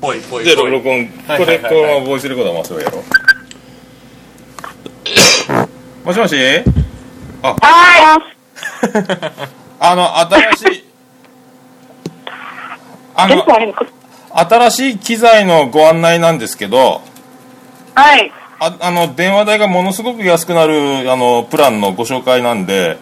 ぽいぽいで録音。はいこれこのままボイスレコーダー回せばいいやろ。もしもし？あ。はあの新しいあい。の新しい機材のご案内なんですけどはい。ああの電話代がものすごく安くなるあのプランのご紹介なんで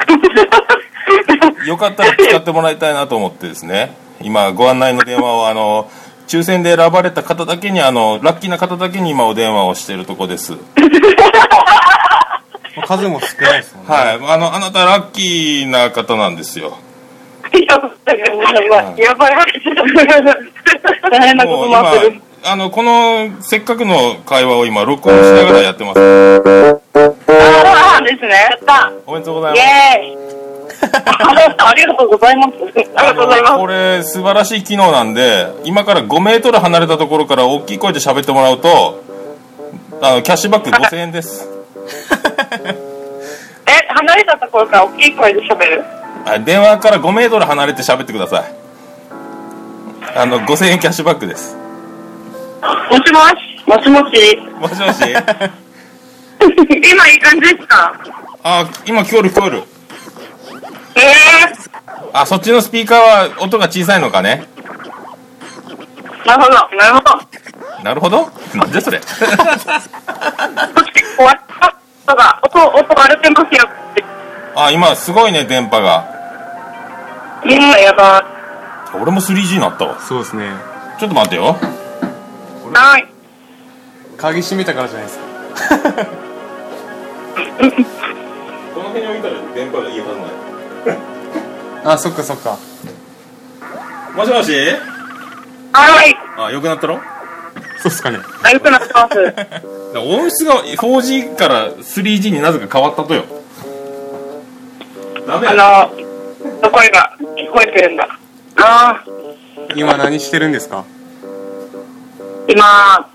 よかったら使ってもらいたいなと思ってですね今ご案内の電話をあの抽選で選ばれた方だけにあのラッキーな方だけに今お電話をしているとこです 数も少ないですもんねはいあのあなたラッキーな方なんですよやばい。やばい。大変なこもうとになってあのこのせっかくの会話を今録音しながらやってますああですね。やった。おめでとうございイますエーイ。ありがとうございます。ありがとうございあのこまれ素晴らしい機能なんで今から5メートル離れたところから大きい声で喋ってもらうとあのキャッシュバック5000円ですす。え、離れたところから大きい声で喋る？はい電話から5メートル離れて喋ってくださいあの5000円キャッシュバックですもしもし？もしもし？もしもし今いい感じですか？あ今聞こえる聞こえるええあそっちのスピーカーは音が小さいのかね？ー。なるほど。なるほど。なるほど？なんでそれ？そして、終わった。音が、音、音割れてますよって。あ今すごいね電波がうん、やば俺も 3G になったわそうですねちょっと待ってよい。はい。鍵閉めたからじゃないですか この辺に置いたら電波がいいはずない あそっかそっか。もしもし？はい。あ良くなったろそうっすかね。あ、よくなってます。音質が 4G から 3G になぜか変わったとよ。ダメあやの、声が聞こえてるんだ。ああ、今何してるんですか？今、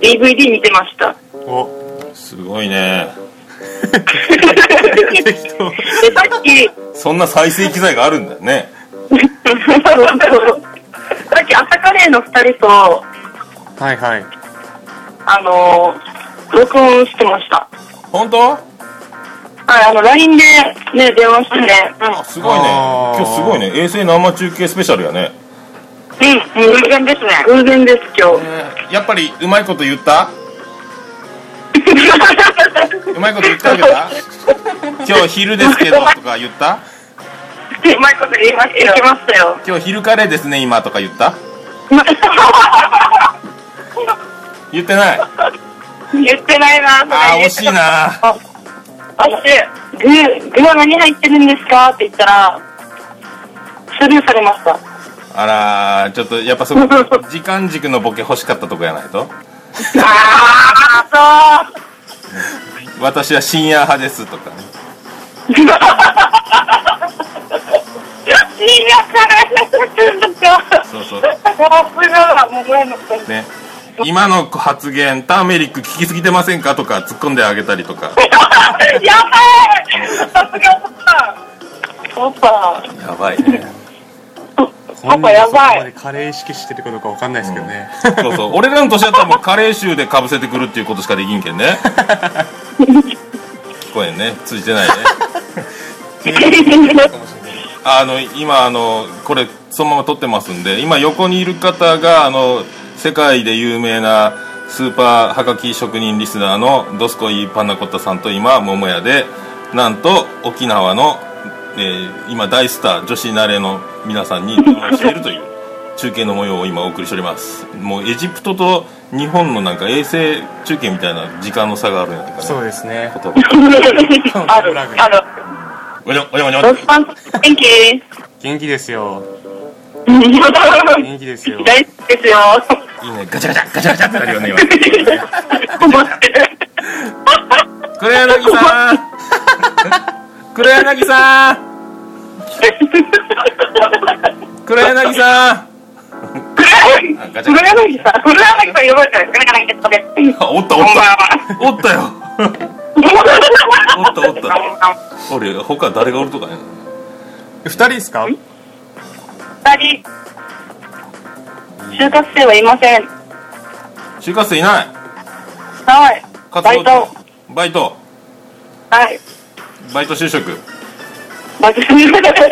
DVD 見てました。お。すごいね。で、さっき、そんな再生機材があるんだよねさっき朝カレーの二人と、はいはいあのー、録音してました。本当？はい、あの、LINE でね、電話してね。すごいね今日すごいね衛星生中継スペシャルやねうん。うん、偶然ですね。偶然です、今日。やっぱりうまいこと言った？うまいこと言ってあげた？今日昼ですけどとか言った？うまいこと言いましたよ。ましたよ。今日昼カレーですね今とか言った？言ってない？言ってないな、あー惜しいな。あ、そして、具、具は何入ってるんですか？って言ったら、スルーされました。あらーちょっとやっぱそこ時間軸のボケ欲しかったとこやないと？あ私は深夜派ですとかね。ー、そう。いいやかそうそうね今の発言ターメリック効きす。ぎてませんかとか突っ込んであげたりとかやばいさす。がパパ。やばいねパパやばい。そこまでカレー意識してるかどうかわかんないですけどね、そうそう。俺らの年だったらもうカレー臭でかぶせてくるっていうことしかできんけんね。聞こえんね。通じてないね。あの今あのこれそのまま撮ってますんで今横にいる方があの世界で有名なスーパーはがき職人リスナーのドスコイパンナコッタさんと今桃屋でなんと沖縄の、えー今大スター女子慣れの皆さんに電話しているという中継の模様を今お送りしております。もうエジプトと日本のなんか衛星中継みたいな時間の差があるんやとかね。そうですね。言葉ある、ある。おにょおにょおにょロスパン元気？元気ですよ。大元気ですよ。好きですよ。いいね。ガチャガチャガチャガチャってなるよね今。困ってる。黒柳さん 黒柳さん。黒柳さん。黒柳さん、黒柳さん。呼ばれたら、黒柳ですね。あおったおったおったよおったおった俺他誰がおるとかね二人ですか二人、就活生はいません。就活生いないはい。バイト。バイトはい。バイト就職バイト違うかなバ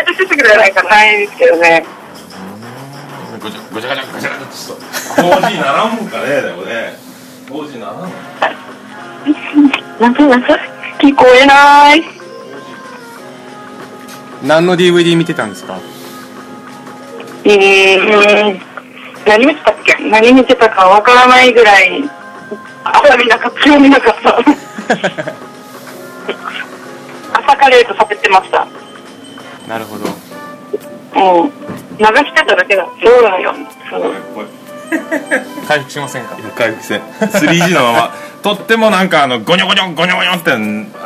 イト就職じゃないかないですけどね。ごちゃごちゃごちゃごちゃごちゃっと 4G ならんもんかねでもね 4G ならんなんかなんか聞こえない。何の DVD 見てたんですかうーん。何見てたっけ何見てたかわからないぐらい、朝見なかった、今日見なかった。朝カレーと喋ってました。なるほど。もう、流してただけだ。そうだよ。そう。回復しませんか？回復せん。3G のまま。とってもなんかあのゴニョゴニョゴニョゴニョって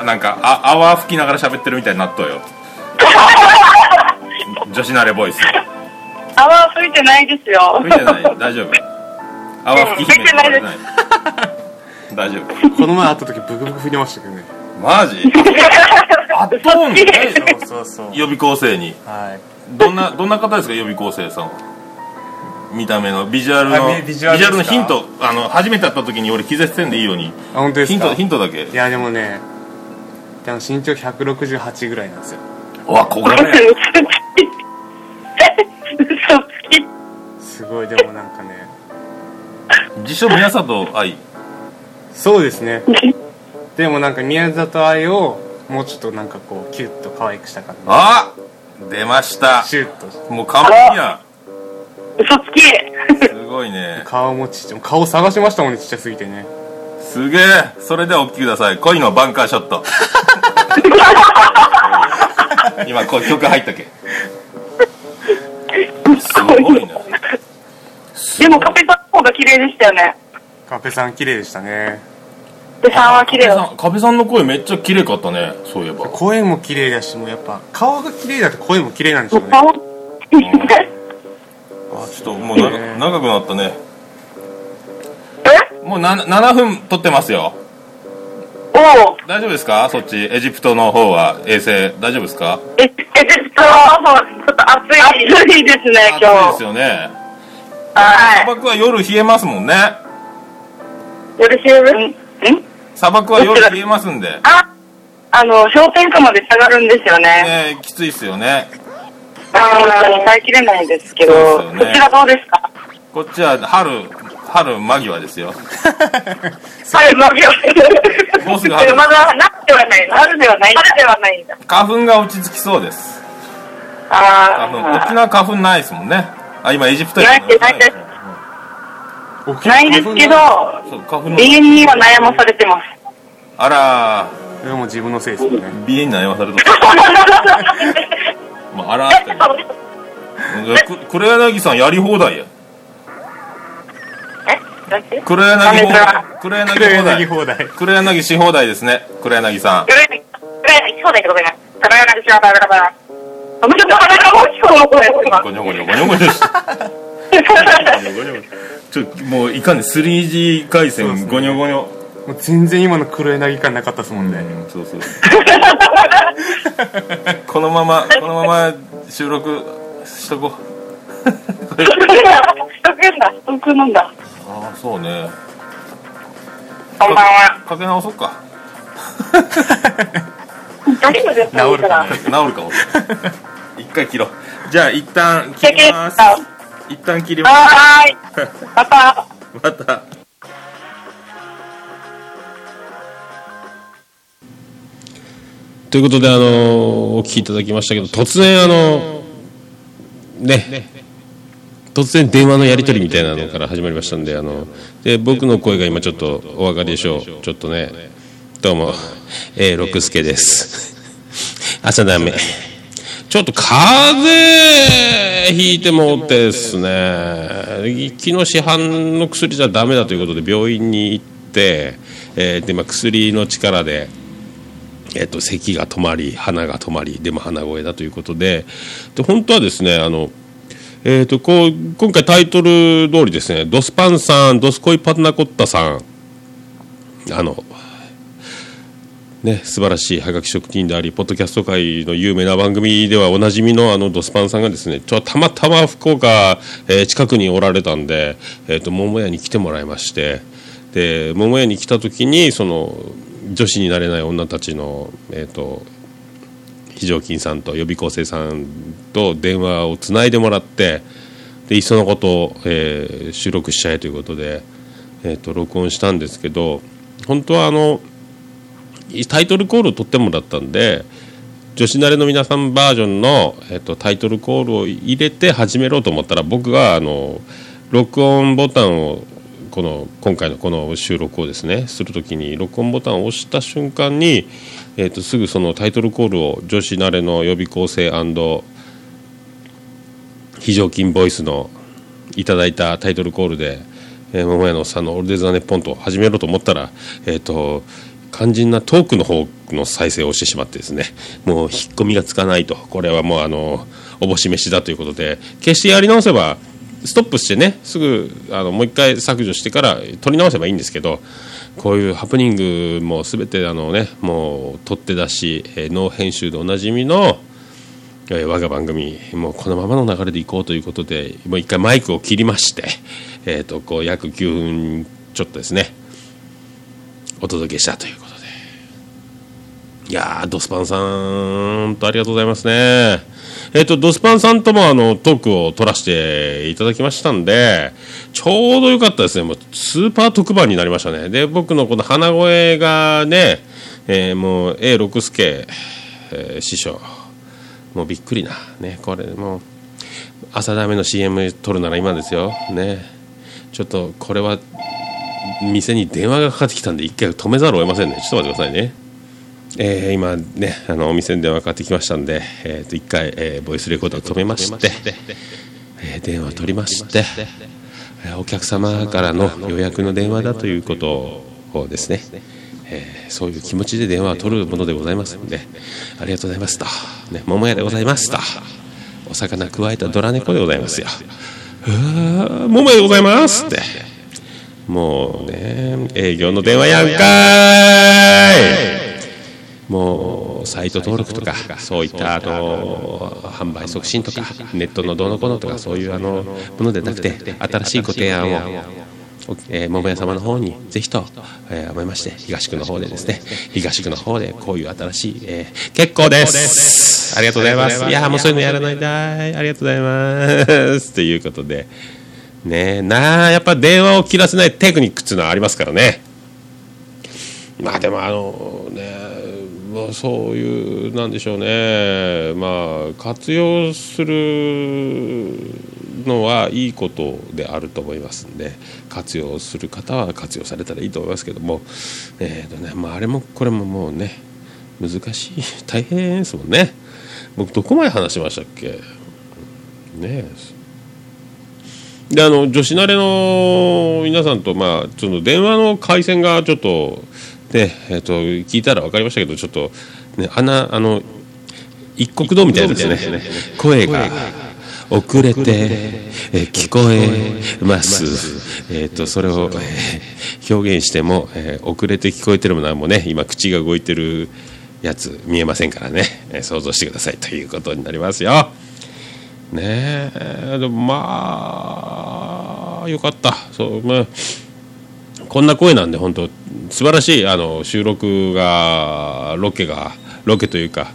なんかあ泡吹きながら喋ってるみたいになっとうよ。女子慣れボイス。泡吹いてないですよ。吹いてない大丈夫。泡吹き姫吹いてないです大丈夫。この前会った時ブクブク振りましたけどね。マジ？あっとんのそうそうそう。予備校生に。はい。どんなどんな方ですか？予備校生さん。は見た目の。ビジュアルのあビビジュアルのヒント。あの初めて会った時に俺気絶せんでいいように。あ本当ですか？ヒントヒントだけ。いやでもねでも身長168ぐらいなんですよ。うわ小柄嘘。ね。すごいでもなんかね自称宮里愛そうですね。でもなんか宮里愛をもうちょっとなんかこうキュッと可愛くした感あ出ました。じシュッと。もう完璧や嘘つき。すごいね。顔もちっちゃい顔探しましたもんねちっちゃすぎてね。すげえ。それではお聞きください。恋のバンカーショット。今こう曲入ったけ。すごいねでもカペさんの方が綺麗でしたよね。カペさん綺麗でしたね。カペさんは綺麗だ。カペさんの声めっちゃ綺麗かったねそういえば。声も綺麗だしもうやっぱ顔が綺麗だと声も綺麗なんでしょうね。顔あちょっともうなね長くなったね。え？もうな7分撮ってますよ。おお。大丈夫ですか？そっち。エジプトの方は。衛星大丈夫ですか？え、え、ちょっと、ちょっと暑い。暑いですね、暑いです今日。よね。は砂漠は夜冷えますもんねい。よろしい。んん。砂漠は夜冷えますんで。あ、あの、氷点下まで下がるんですよね。ねきついっすよね。あー耐えきれないですけど、そうですよね。こちらどうですか？こっちは春春間際ですよ。はい、まあ、もうすぐ春。まだ、なってはない。春ではない。春ではないんだ。花粉が落ち着きそうです。あ花粉沖縄花粉ないですもんね。あ今エジプトないですないです。沖ないですけど、鼻炎には悩まされてます。あら。それはもう自分のせいですよね。鼻炎に悩まされと まあ、あらーって。黒柳さんやり放題や。えだって？黒柳放題。黒柳黒放題。柳放題。黒柳し放題ですね。黒柳さん。それ、それ、そうだけどね。それは何しようか、だから。あ、もう。ちょっと鼻がもう聞こえます今ゴニョゴニョゴニョゴニョしてちょもういかんね 3G 回線ゴニョゴニョもう全然今の黒柳感なかったですもんね、うんそうそうこのままこのまま収録しとこうしとくんだ、しとくなんだ。ああそうねこんばんは。かけ直そうか大丈夫ですか治るかな治るかも一回切ろうじゃあ一旦切ります。一旦切りますはーい。また。またということで、あのお聞きいただきましたけど、突然、あのね、突然電話のやり取りみたいなのから始まりましたんで、あので僕の声が今ちょっとお分かりでしょう。ちょっとね、どうも、えー、六助です。朝ダメ。ちょっと風邪ひいてもってですね、昨日市販の薬じゃダメだということで病院に行って、えーで、まあ、薬の力で、えっと咳が止まり鼻が止まりでも鼻声だということでで本当はですねあの、えっとこう今回タイトル通りですねドスパンさんドスコイパナコッタさんあのね、素晴らしいはがき職人であり、ポッドキャスト界の有名な番組ではおなじみのあのドスパンさんがですね、ちょたまたま福岡、えー近くにおられたんで、えっ、と、桃屋に来てもらいまして、で、桃屋に来た時に、その、女子になれない女たちの、えっ、と、非常勤さんと予備校生さんと電話をつないでもらってでいっそのことを、えー収録しちゃえということで、えー、と録音したんですけど本当はあのタイトルコールを取ってもらったんで女子慣れの皆さんバージョンの、えー、とタイトルコールを入れて始めろうと思ったら僕があの録音ボタンをこの今回のこの収録をですねするときに録音ボタンを押した瞬間に、えー、とすぐそのタイトルコールを女子慣れの予備校生非常勤ボイスのいただいたタイトルコールで「えー、桃屋のおっさんのオールデザーネポン」と始めろと思ったらえっ、と肝心なトークの方の再生をしてしまってですねもう引っ込みがつかないと。これはもうあのおぼし飯だということで決してやり直せばストップしてねすぐあのもう一回削除してから取り直せばいいんですけどこういうハプニングも全てあのねもう取って出し、えーノ編集でおなじみのえー我が番組もうこのままの流れでいこうということでもう一回マイクを切りまして、えー、とこう約9分ちょっとですねお届けしたということで。いやードスパンさんとありがとうございますね。えっ、とドスパンさんともあのトークを取らせていただきましたんでちょうどよかったですね。もうスーパー特番になりましたね。で僕のこの鼻声がね、えーもう A 六助、えー師匠。もうびっくりな、ね、これもう朝ダメの CM 撮るなら今ですよ、ね、ちょっとこれは店に電話がかかってきたんで一回止めざるを得ませんね。ちょっと待ってくださいね、えー今ねあのお店に電話かかってきましたんで、えーと一回、えーボイスレコーダーを止めまして、えー電話を取りまして、えーお客様からの予約の電話だということをですね。えーそういう気持ちで電話を取るものでございますのでありがとうございますと、ね、桃屋でございますと。お魚加えたドラ猫でございますよ。うわ桃屋でございますって。もうね営業の電話やんかーい。もうサイト登録とかそういったあの販売促進とかネットのどうのこうのとかそういうあのものでなくて新しいご提案をおえー桃屋様の方にぜひと、えー思いまして東区の方でですね東区の方でこういう新しい、えー結構です。ありがとうございます。いやーもうそういうのやらないだい。ありがとうございます。ということでねえ。なあやっぱ電話を切らせないテクニックっていうのはありますからね。まあでもあのねまあそういうなんでしょうねまあ活用するのはいいことであると思いますんで活用する方は活用されたらいいと思いますけども。えーとねまああれもこれももうね難しい大変ですもんね。僕どこまで話しましたっけ？ねえであの女子慣れの皆さんと、まあ、その電話の回線がちょっと,、ねえっと聞いたら分かりましたけどちょっと、ね、穴あの一国道みたいですね。声が遅れて、えー聞こえます、えー、とそれを、えー表現しても、えー遅れて聞こえてるものはもうね今口が動いてるやつ見えませんからね、えー想像してくださいということになりますよ。ねえでもまあよかった。そうまあこんな声なんで本当素晴らしいあの収録がロケがロケというか、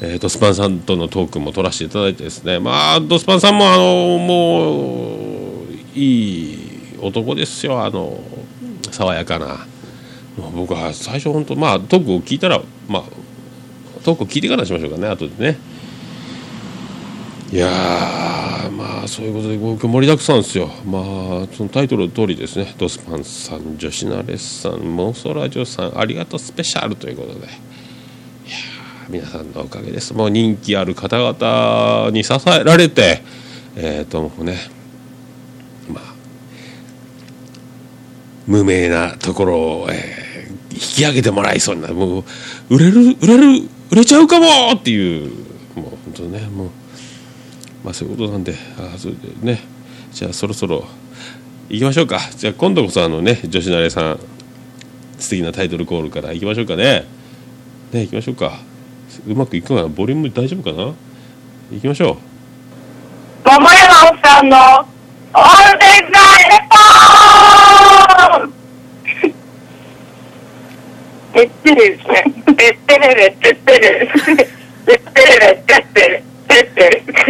えードスパンさんとのトークも取らせていただいてですね。まあドスパンさんもあのもういい男ですよ。あの爽やかな。僕は最初本当まあトークを聞いたらまあトークを聞いてからしましょうかね後でね。いやまあそういうことで僕盛りだくさんですよ。まあそのタイトルの通りですね。ドスパンさん女子ナレスさんモンストラジオさん。ありがとうスペシャルということで。いや皆さんのおかげです。もう人気ある方々に支えられてえっ、ともねまあ無名なところを、えー引き上げてもらいそうなもう売れる売れる売れちゃうかもっていう。もう本当ねもうまあそういうことなんであそれでねじゃあそろそろ行きましょうかじゃあ今度こそあのね女子慣れさん素敵なタイトルコールから行きましょうかねね行きましょうかうまくいくかな？ボリューム大丈夫かな？行きましょう桃山さんのオールデイ・レポーンてってれですね。てってれれ、てってれ。てってれれ、てってれ。てってれ。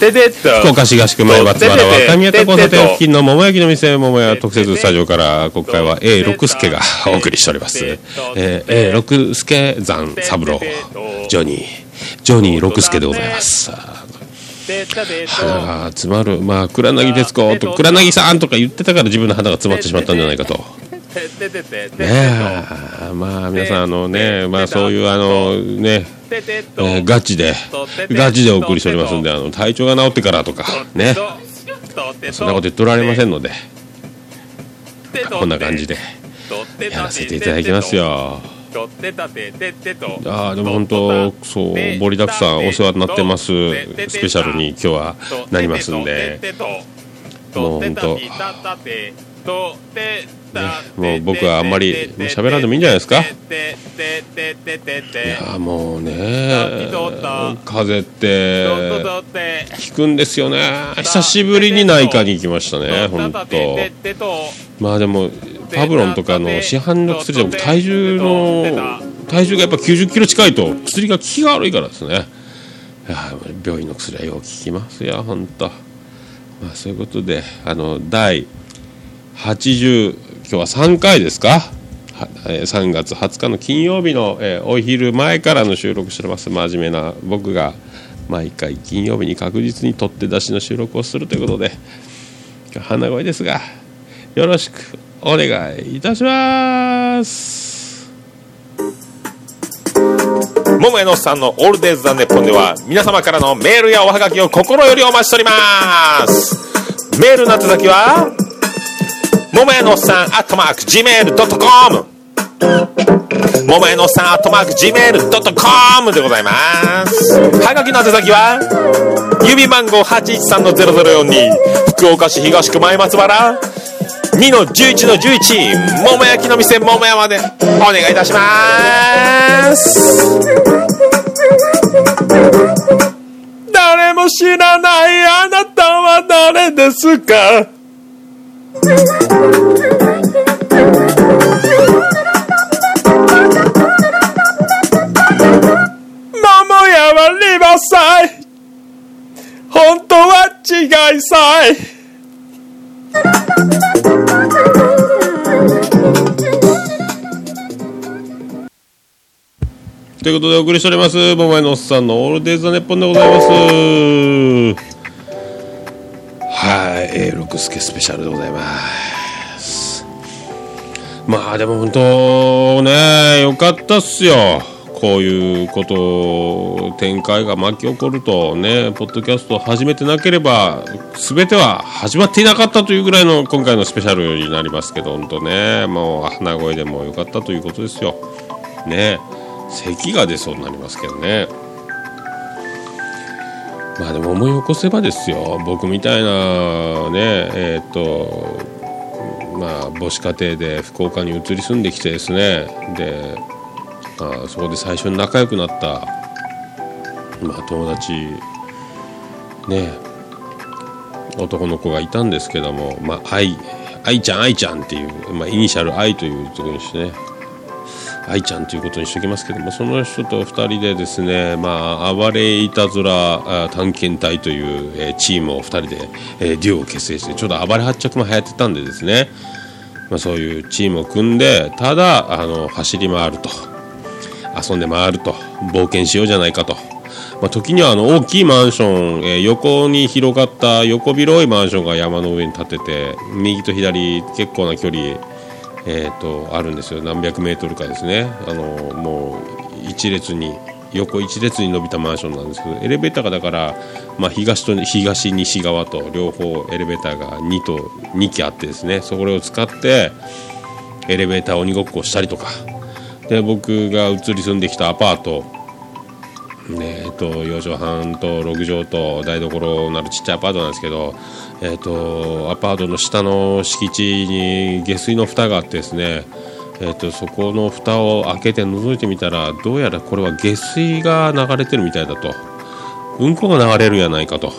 福岡市合宿前松原若宮田交差点付近の桃焼きの店桃屋特設スタジオから今回は A 六助がお送りしております、えー、A 六助山三郎。ジョニージョニー六助でございます。鼻が詰まる。まあ黒柳徹子と。黒柳さんとか言ってたから自分の鼻が詰まってしまったんじゃないかとねえまあ皆さんあのねまあそういうあのねえーガチでガチでお送りしておりますんであの体調が治ってからとかね。そんなこと言っておられませんのでこんな感じでやらせていただきますよ。ああでも本当そう盛りだくさんお世話になってます。スペシャルに今日はなりますんで。もう本当もう僕はあんまり喋らんでもいいんじゃないですか。いやもうね風邪って効くんですよね。久しぶりに内科に行きましたね本当。まあでもパブロンとかの市販の薬でも体重の体重がやっぱ90キロ近いと薬が効きが悪いからですね。いや病院の薬はよう効きますよ本当。まあそういうことであの第80今日は3回ですか？はえー3月20日の金曜日の、えーお昼前からの収録してます。真面目な僕が毎回金曜日に確実に取って出しの収録をするということで今日鼻声ですがよろしくお願いいたします。桃屋のさんのオールデイズ・ザ・ネッポンでは皆様からのメールやおはがきを心よりお待ちしております。メールの宛先は桃屋のさんアットマーク Gmail.com 桃屋のおっさんアットマーク Gmail.com でございます。はがきの宛先は郵便番号813-0042福岡市東区前松原。2の11の11桃焼きの店桃屋までお願いいたします。誰も知らないあなたは誰ですか？本当は違いさい。ということでお送りしております。桃屋のおっさんのオールデイズ・ザ・ネッポンでございます。はい A6 スケスペシャルでございます。まあでも本当ねよかったっすよ。こういうこと展開が巻き起こるとねポッドキャストを始めてなければ全ては始まっていなかったというぐらいの今回のスペシャルになりますけど本当ねもう鼻声でもよかったということですよ。ね咳が出そうになりますけどね。まあでも思い起こせばですよ。僕みたいなねえっ、とまあ母子家庭で福岡に移り住んできてですね。で、まあ、そこで最初に仲良くなった、まあ、友達ね男の子がいたんですけどもまあ愛愛ちゃん愛ちゃんっていう、まあ、イニシャル愛というところにしてね愛ちゃんということにしておきますけどもその人と2人でですね、まあ、暴れいたずら探検隊という、えーチームを2人で、えーデュオを結成してちょうど暴れ発着も流行ってたんでですね、まあ、そういうチームを組んでただあの走り回ると遊んで回ると冒険しようじゃないかと。まあ、時にはあの大きいマンション、えー横に広がった横広いマンションが山の上に建てて右と左結構な距離えー、とあるんですよ。何百メートルかですね。あのもう一列に横一列に伸びたマンションなんですけどエレベーターがだから、まあ、東と東西側と両方エレベーターが2と2機あってですね。それを使ってエレベーター鬼ごっこをしたりとか。で僕が移り住んできたアパートねえっと4畳半と6畳と台所なるちっちゃいアパートなんですけど、えっとアパートの下の敷地に下水の蓋があってですね、えっとそこの蓋を開けて覗いてみたらどうやらこれは下水が流れてるみたいだと。うんこが流れるやないかと。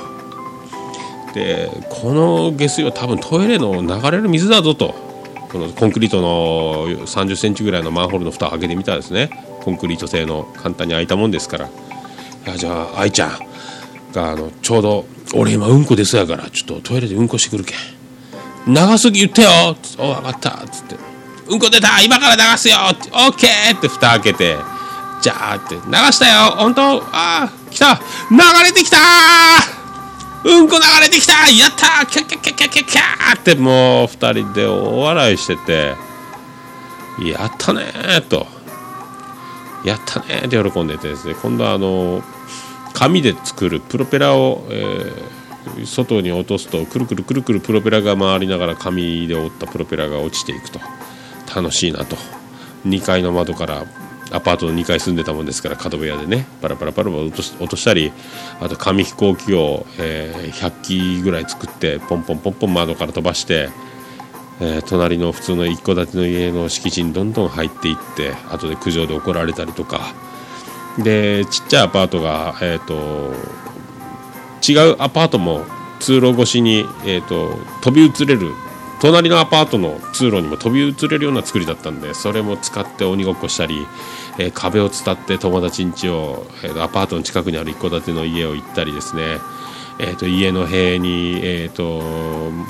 でこの下水は多分トイレの流れる水だぞと。このコンクリートの3 0センチぐらいのマンホールの蓋を開けてみたらですねコンクリート製の簡単に開いたもんですから。いやじゃあ愛ちゃんがあのちょうど俺今うんこですやからちょっとトイレでうんこしてくるけん。長すぎ言ってよ。つってお分かった。っつって。うんこ出た。今から流すよオッケーって蓋開けて。じゃあって。流したよ。本当？ああ来た。流れてきたうんこ流れてきた。やったキャッキャッキャッキャッキャキャってもう二人で大笑いしてて。やったねと。やったね。って喜んでてですね。今度はあの紙で作るプロペラを、えー外に落とすとくるくるくるくるプロペラが回りながら紙で折ったプロペラが落ちていくと。楽しいなと。2階の窓からアパートの2階住んでたもんですから角部屋でね。パラパラパラパラ落とし落としたりあと紙飛行機を、えー100機ぐらい作ってポンポンポンポン窓から飛ばして、えー隣の普通の一戸建ての家の敷地にどんどん入っていって後で苦情で怒られたりとか。でちっちゃいアパートが、えー、と違うアパートも通路越しに、えー、と飛び移れる。隣のアパートの通路にも飛び移れるような作りだったんでそれも使って鬼ごっこしたり、えー壁を伝って友達ん家を、えーアパートの近くにある一戸建ての家を行ったりですね。えー、と家の塀に、えー、と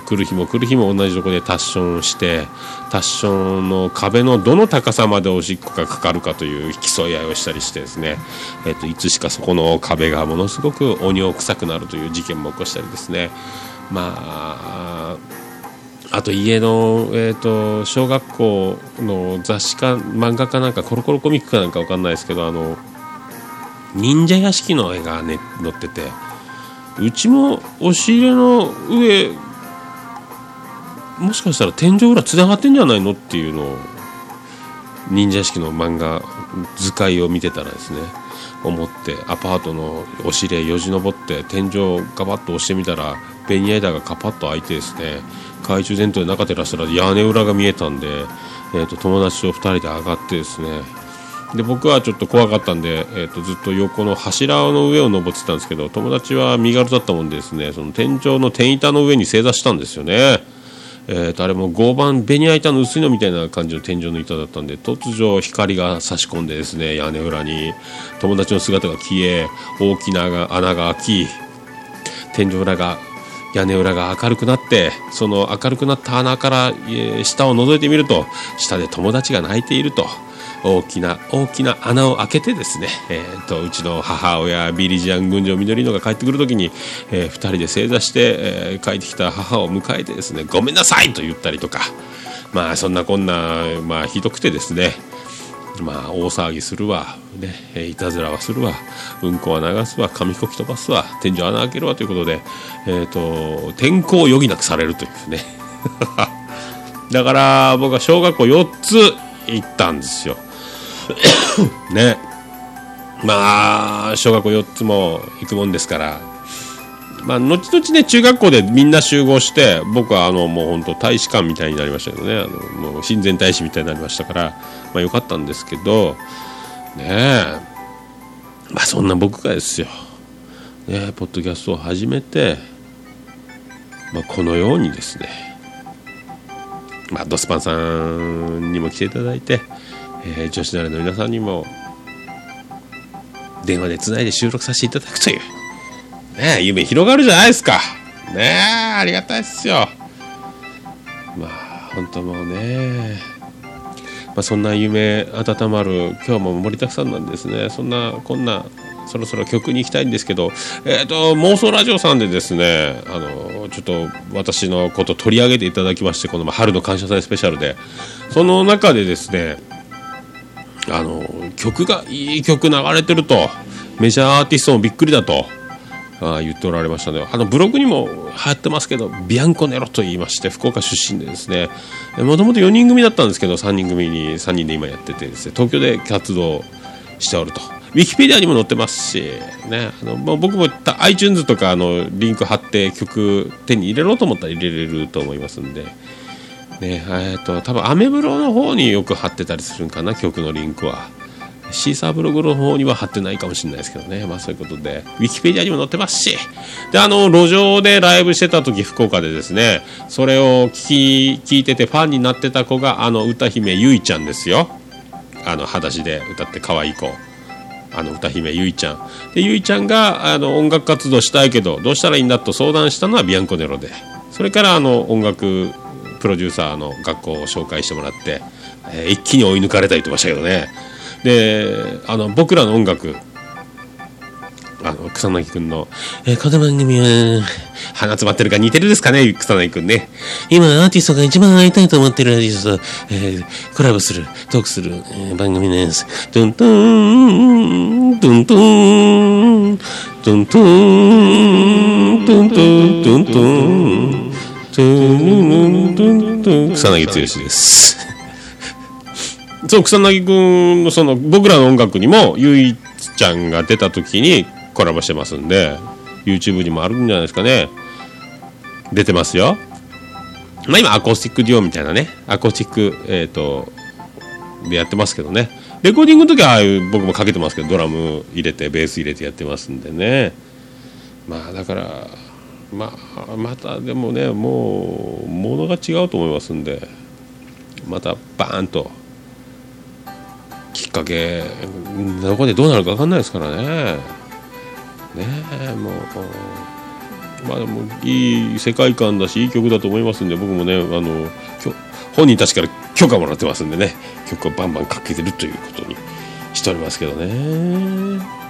来る日も来る日も同じとこでタッションしてタッションの壁のどの高さまでおしっこがかかるかという競い合いをしたりしてですね、えー、といつしかそこの壁がものすごく鬼を臭くなるという事件も起こしたりですね。まああと家の、えー、と小学校の雑誌か漫画かなんかコロコロコミックかなんかわかんないですけどあの忍者屋敷の絵が、ね、載っててうちも押し入れの上もしかしたら天井裏つながってんじゃないのっていうのを忍者屋敷の漫画図解を見てたらですね思ってアパートの押し入れよじ登って天井ガバッと押してみたらベニヤ板がカパッと開いてですね懐中電灯で中照らしたら屋根裏が見えたんで、えー、と友達と2人で上がってですねで僕はちょっと怖かったんで、えー、とずっと横の柱の上を登ってたんですけど友達は身軽だったもんですねその天井の天板の上に正座したんですよね。えー、とあれも合板ベニヤ板の薄いのみたいな感じの天井の板だったんで突如光が差し込んでですね屋根裏に友達の姿が消え大きな穴が開き天井裏が屋根裏が明るくなってその明るくなった穴から、え下を覗いてみると下で友達が泣いていると大きな大きな穴を開けてですね、えー、とうちの母親ビリジアン群青緑野が帰ってくる時に、え2人で正座して、えー帰ってきた母を迎えてですねごめんなさいと言ったりとかまあそんなこんな、まあ、ひどくてですねまあ大騒ぎするわ、ね、いたずらはするわうんこは流すわ紙飛行機飛ばすわ天井穴開けるわということで、えー、と転校を余儀なくされるというね。だから僕は小学校4つ行ったんですよ。ね。まあ小学校4つも行くもんですから。まあ後々ね中学校でみんな集合して僕はあのもう本当大使館みたいになりましたけどね。あのもう親善大使みたいになりましたから。まあよかったんですけど。ねえ。まあそんな僕がですよ。ねえポッドキャストを始めてまあこのようにですね。まあ、ドスパンさんにも来ていただいて、えー女子大の皆さんにも電話でつないで収録させていただくという、ね、夢広がるじゃないですか。ねえ、ありがたいですよ。まあ、本当もうね、まあ、そんな夢温まる今日も盛りだくさんなんですね。そんな、こんな、そろそろ曲に行きたいんですけど、えっ、と、妄想ラジオさんでですね、あの、ちょっと私のこと取り上げていただきまして、この春の感謝祭スペシャルで、その中でですね、あの曲がいい曲流れてるとメジャーアーティストもびっくりだとあ言っておられましたね。あのブログにも流行ってますけどビアンコネロと言いまして福岡出身でですね。もともと4人組だったんですけど3人組に3人で今やっててですね。東京で活動しておると。ウィキペディアにも載ってますし、ね、あのまあ、僕も iTunes とかあのリンク貼って曲手に入れろうと思ったら入れれると思いますんで、ねえー、と多分アメブロの方によく貼ってたりするんかな曲のリンクは。シーサーブログの方には貼ってないかもしれないですけどね。まあそういうことで、ウィキペディアにも載ってますし、で、あの、路上でライブしてた時、福岡でですね、それを聞き、聞いててファンになってた子が、あの、歌姫ゆいちゃんですよ。あの、裸足で歌って可愛い子。あの歌姫ゆいちゃんでゆいちゃんがあの音楽活動したいけどどうしたらいいんだと相談したのはビアンコネロでそれからあの音楽プロデューサーの学校を紹介してもらって、えー、一気に追い抜かれた言ってましたけどね。であの僕らの音楽あの草薙君の、えー、この番組は鼻詰まってるか似てるですかね草薙君ね。今アーティストが一番会いたいと思ってるアーティストと、えー、コラボするトークする、えー、番組です。ドントンドントンドントンドントンドントンドントントン。草薙剛です。そう草薙君のその僕らの音楽にもゆいちゃんが出た時にコラボしてますんで YouTube にもあるんじゃないですかね。出てますよ。まあ今アコースティックデュオみたいなね。アコースティックえっ、ー、とでやってますけどね。レコーディングの時はああいう僕もかけてますけどドラム入れてベース入れてやってますんでね。まあだからまあまたでもねもうものが違うと思いますんでまたバーンときっかけどこでどうなるか分かんないですからね。ねえもうまあでもいい世界観だしいい曲だと思いますんで僕もねあの本人たちから許可もらってますんでね曲をバンバンかけてるということにしておりますけどね。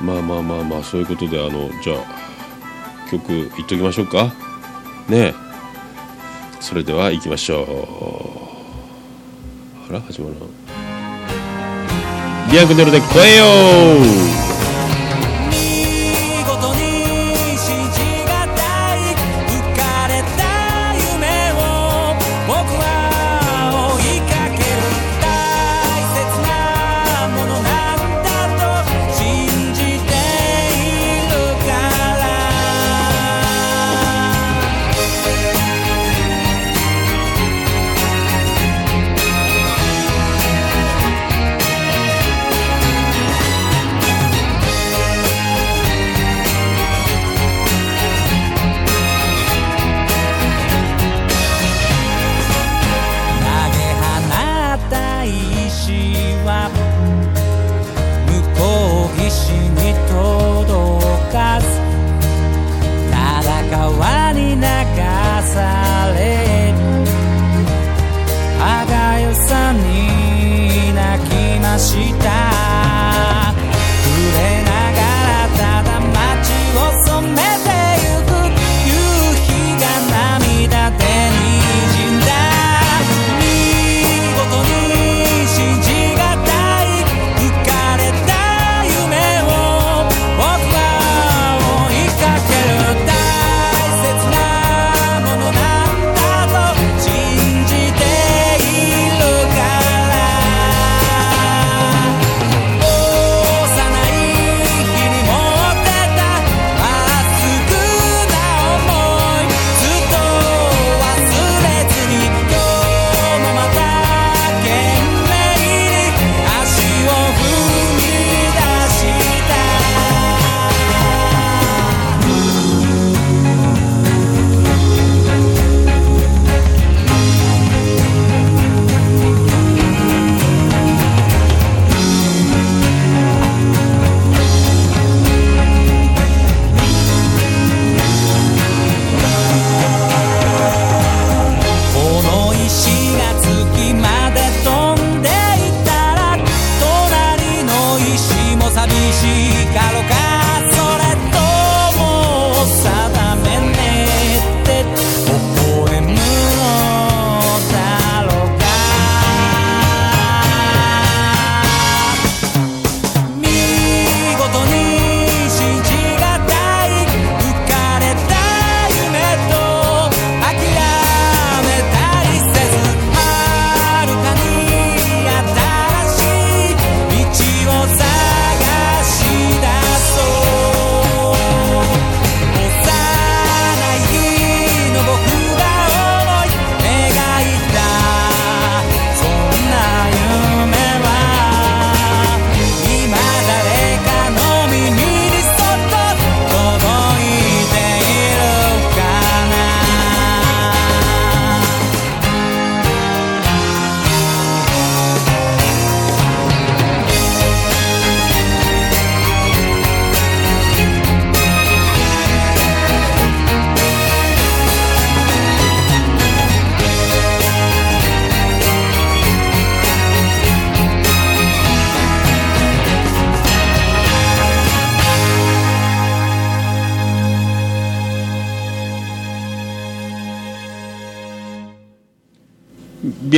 まあまあまあまあそういうことであのじゃあ曲いっときましょうか。ねそれでは行きましょう。あら始まるビアグネルで超えよ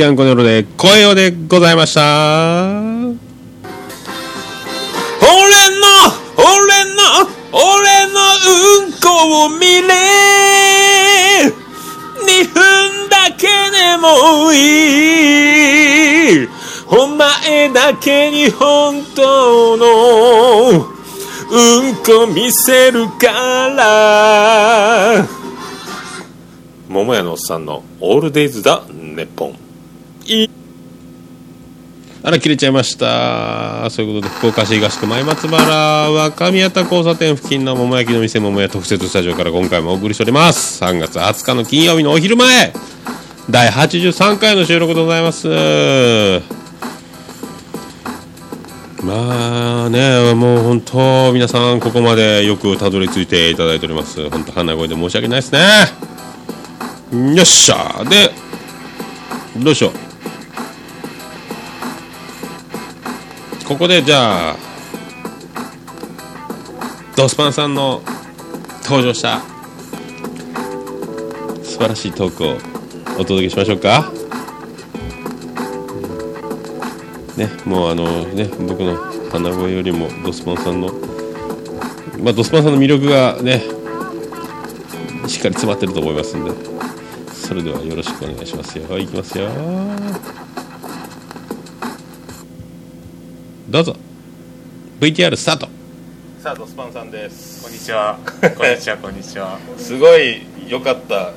うビアンコネロで声をでございました。俺の俺の俺のうんこを見れ。2分だけでもいい。お前だけに本当のうんこ見せるから。桃屋のおっさんのオールデイズだネッポン。あら切れちゃいました。そういうことで福岡市東区前松原若宮田交差点付近の桃焼きの店桃屋特設スタジオから今回もお送りしております。3月20日の金曜日のお昼前第83回の収録でございます。まあねもう本当皆さんここまでよくたどり着いていただいております。本当鼻声で申し訳ないですね。よっしゃ。でどうしよう。ここでじゃあドスパンさんの登場した素晴らしいトークをお届けしましょうか。ねもうあのね僕の鼻声よりもドスパンさんのまあドスパンさんの魅力がねしっかり詰まってると思いますんでそれではよろしくお願いしますよ。いきますよ。どうぞ。VTR スタート。さあドスパンさんです。こんにちは。こんにちは。こんにちはすごい良かった。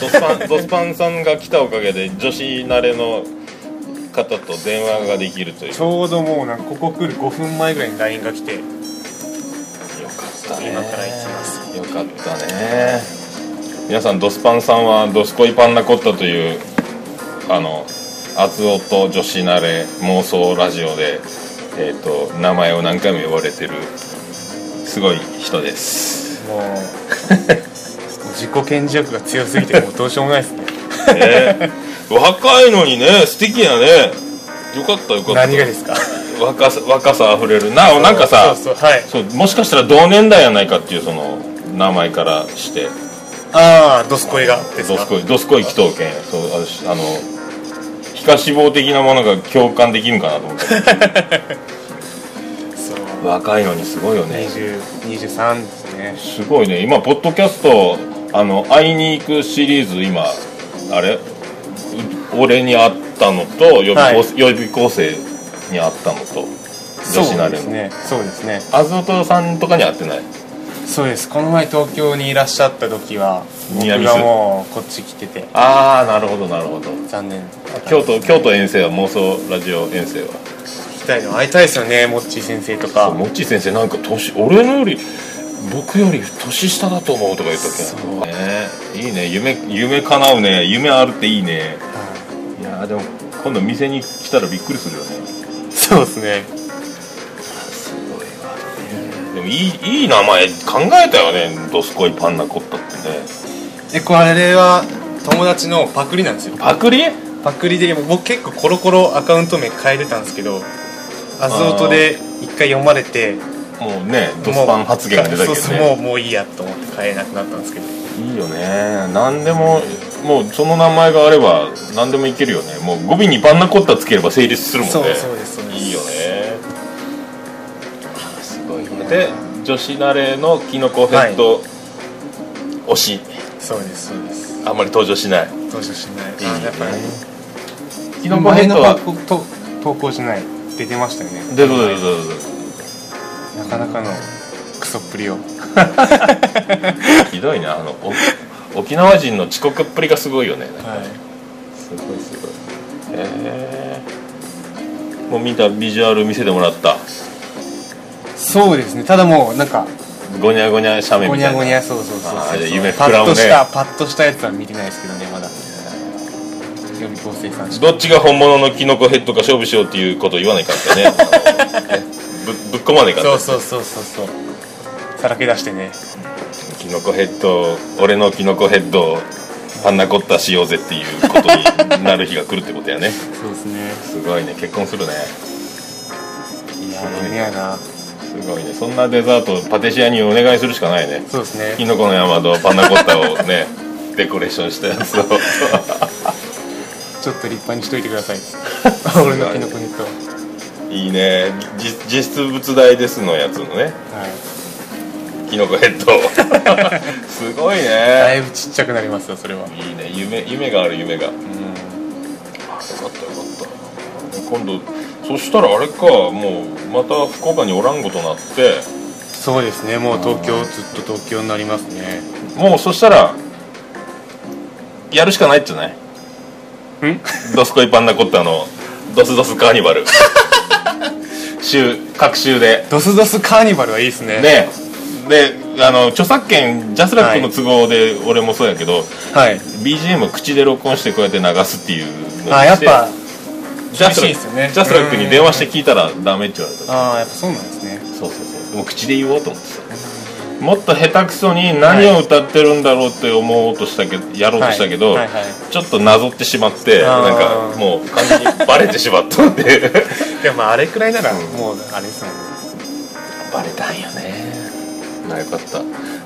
ドスパン ドスパンさんが来たおかげで女子慣れの方と電話ができるという。ちょうどもうなんかここ来る5分前ぐらいに LINE が来て。よかったね。今から行きます。よかったね。皆さんドスパンさんはドスコイパンナコッタというあの厚尾と女子慣れ妄想ラジオで、えー、と名前を何回も呼ばれてるすごい人です。もう自己顕示欲が強すぎてもうどうしようもないですね。ね。若いのにね素敵やね。よかったよかった。何がですか？若さ若さあふれるな。なんかさそうそうはい。そうもしかしたら同年代やないかっていうその名前からして。ああドスコイがですか？ドスコイドスコイ祈祷犬そう私あの皮下脂肪的なものが共感できるんかなと思って。そ う若いのにすごいよね。20 23ですね。すごいね。今ポッドキャストあの会いに行くシリーズ今あれ？う俺に会ったのと予備,、はい。予備校生に会ったのと女子そう慣れの、ですね。そうですね。アズオトさんとかに会ってない？そうです。この前東京にいらっしゃった時は僕がもうこっち来てて。ああなるほどなるほど。残念。京都京都遠征は妄想ラジオ遠征は。聞きたいの会いたいですよねモッチー先生とか。モッチー先生なんか年俺のより僕より年下だと思うとか言ったっけ？そう。ねいいね。夢夢叶うね。夢あるっていいね。い。やーでも今度店に来たらびっくりするよね。そうですね。すごいわでもいいいい名前考えたよね。ドスコイパンナコッタってねえこれは友達のパクリなんですよ。パクリ？パクリで僕結構コロコロアカウント名変えてたんですけどアズオトで一回読まれてもうねドスパン発言が出たけどね。そうそうもうもういいやと思って変えなくなったんですけど。いいよね。何でももうその名前があれば何でもいけるよね。もう語尾にパンナコッタつければ成立するもんね。そうそうですそうです。いいよね。すごいねで女子慣れのキノコヘッド推し、そうですそうです。あんまり登場しない。登場しない。あやっぱりキノコヘッドは前の投稿投稿しない。出てましたよね。どういうことどういうことどういうこなかなかのクソっぷりを。とひどいねあのお沖縄人の遅刻っぷりがすごいよね。はい。すごいすごい。へえもう見たビジュアル見せてもらった。そうですね。ただもうなんかゴニャゴニャ写メゴニみたいな。ャゴニャそうそうそうそうあーじゃあ夢パ膨らむね。ッとしたパッとしたやつは見てないですけどねまだ。どっちが本物のキノコヘッドか勝負しようっていうことを言わないかったね。ね ぶぶっ込まないからそうそうそうそうそう。さらけ出してね。キノコヘッド俺のキノコヘッドパンナコッタしようぜっていうことになる日が来るってことやね。そうですね。すごいね。結婚するね。いやー夢やなすごいね。そんなデザートパティシエにお願いするしかないね。そうですね。キノコの山とパンナコッタをね デコレーションしたやつをちょっと立派にしといてください。俺のキノコヘッいいね。じ実質物大ですのやつのね。キノコヘッド すごいね。だいぶちっちゃくなりますよそれは。いいね。夢夢がある夢が。あよかったよかった今度そしたらあれかもうまた福岡におらんことになって。そうですねもう東京ずっと東京になりますね。もうそしたらやるしかないんじゃない？ん？ドスコイパンナコッタのドスドスカーニバル。週各週で。ドスドスカーニバルはいいですね。ね。であの著作権ジャスラックの都合で俺もそうやけど、はい。BGM を口で録音してこうやって流すっていうのにあやっぱジャスラックねジャスラックに電話して聞いたらダメって言われた。ああやっぱそうなんですね。そうそうそう。でも口で言おうと思ってさもっと下手くそに何を歌ってるんだろうって思おうとしたけどやろうとしたけど、はいはいはい。ちょっとなぞってしまってなんかもう完全にバレてしまったんで。でもまああれくらいならもうあれですもんね。バレたんよね。なよかった。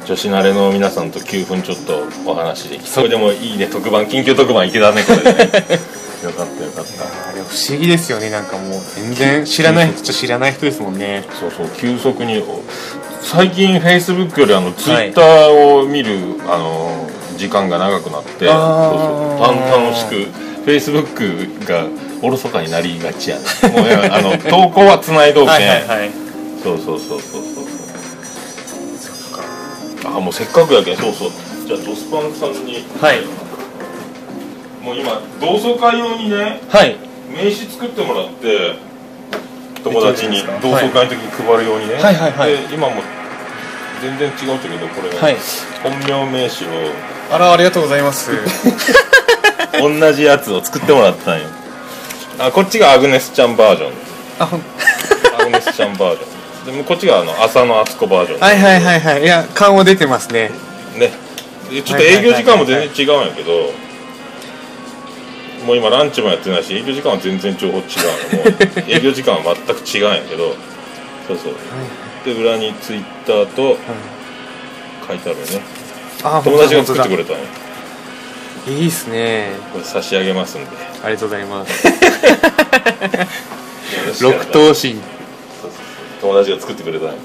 女子慣れの皆さんと9分ちょっとお話できそれでもいいね。特番緊急特番いけたねこれでね よかったよかった。あれ不思議ですよね。なんかもう全然知らない人と知らない人ですもんね。そうそう急速に最近フェイスブックよりあのツイッターを見る、あの時間が長くなってそうそうた楽しくフェイスブックがおろそかになりがちや。なもうねあの投稿はつないどうけん、はいはいはい。そうそうそうそうそう。あもうせっかくやけんそうそう。じゃあドスパンさんに。はいもう今同窓会用にねはい。名刺作ってもらって友達に同窓会の時に配るようにね、はい。はい。はい。で今も全然違うけどこれ、はい。本名名刺を。あらありがとうございます。同じやつを作ってもらったんよ。あこっちがアグネスちゃんバージョン。あほん。アグネスちゃんバージョン。でもこっちがあの浅野敦子バージョン。はいはいはいはい。いや顔出てますね。ね。でちょっと営業時間も全然違うんやけどもう今ランチもやってないし営業時間は全然情報違う。の もう営業時間は全く違うんやけどそうそう。で裏にツイッターと書いてあるよね。あ友達が作ってくれれたの。よいいっすね。これ差し上げますんで。ありがとうございます。六頭身。友達が作ってくれたの。よ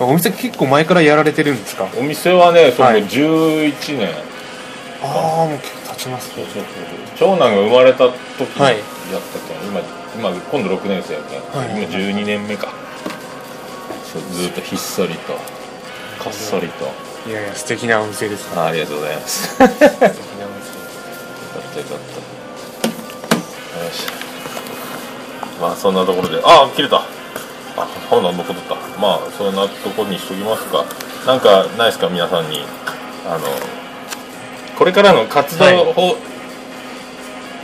お店結構前からやられてるんですか？お店はねそのはい。11年、ああもう結構経ちます。ね長男が生まれた時やったけん、今今今度6年生やけん、はい。今12年目か。そうずっとひっそりと。こっそりと。いやいや素敵なお店です。ねあありがとうございます。よ素敵なお店かったよかったよし。まあそんなところで。ああ切れた。あほな残った。まあそんなところにしときますか。なんかないですか？皆さんに。あのこれからの活動を、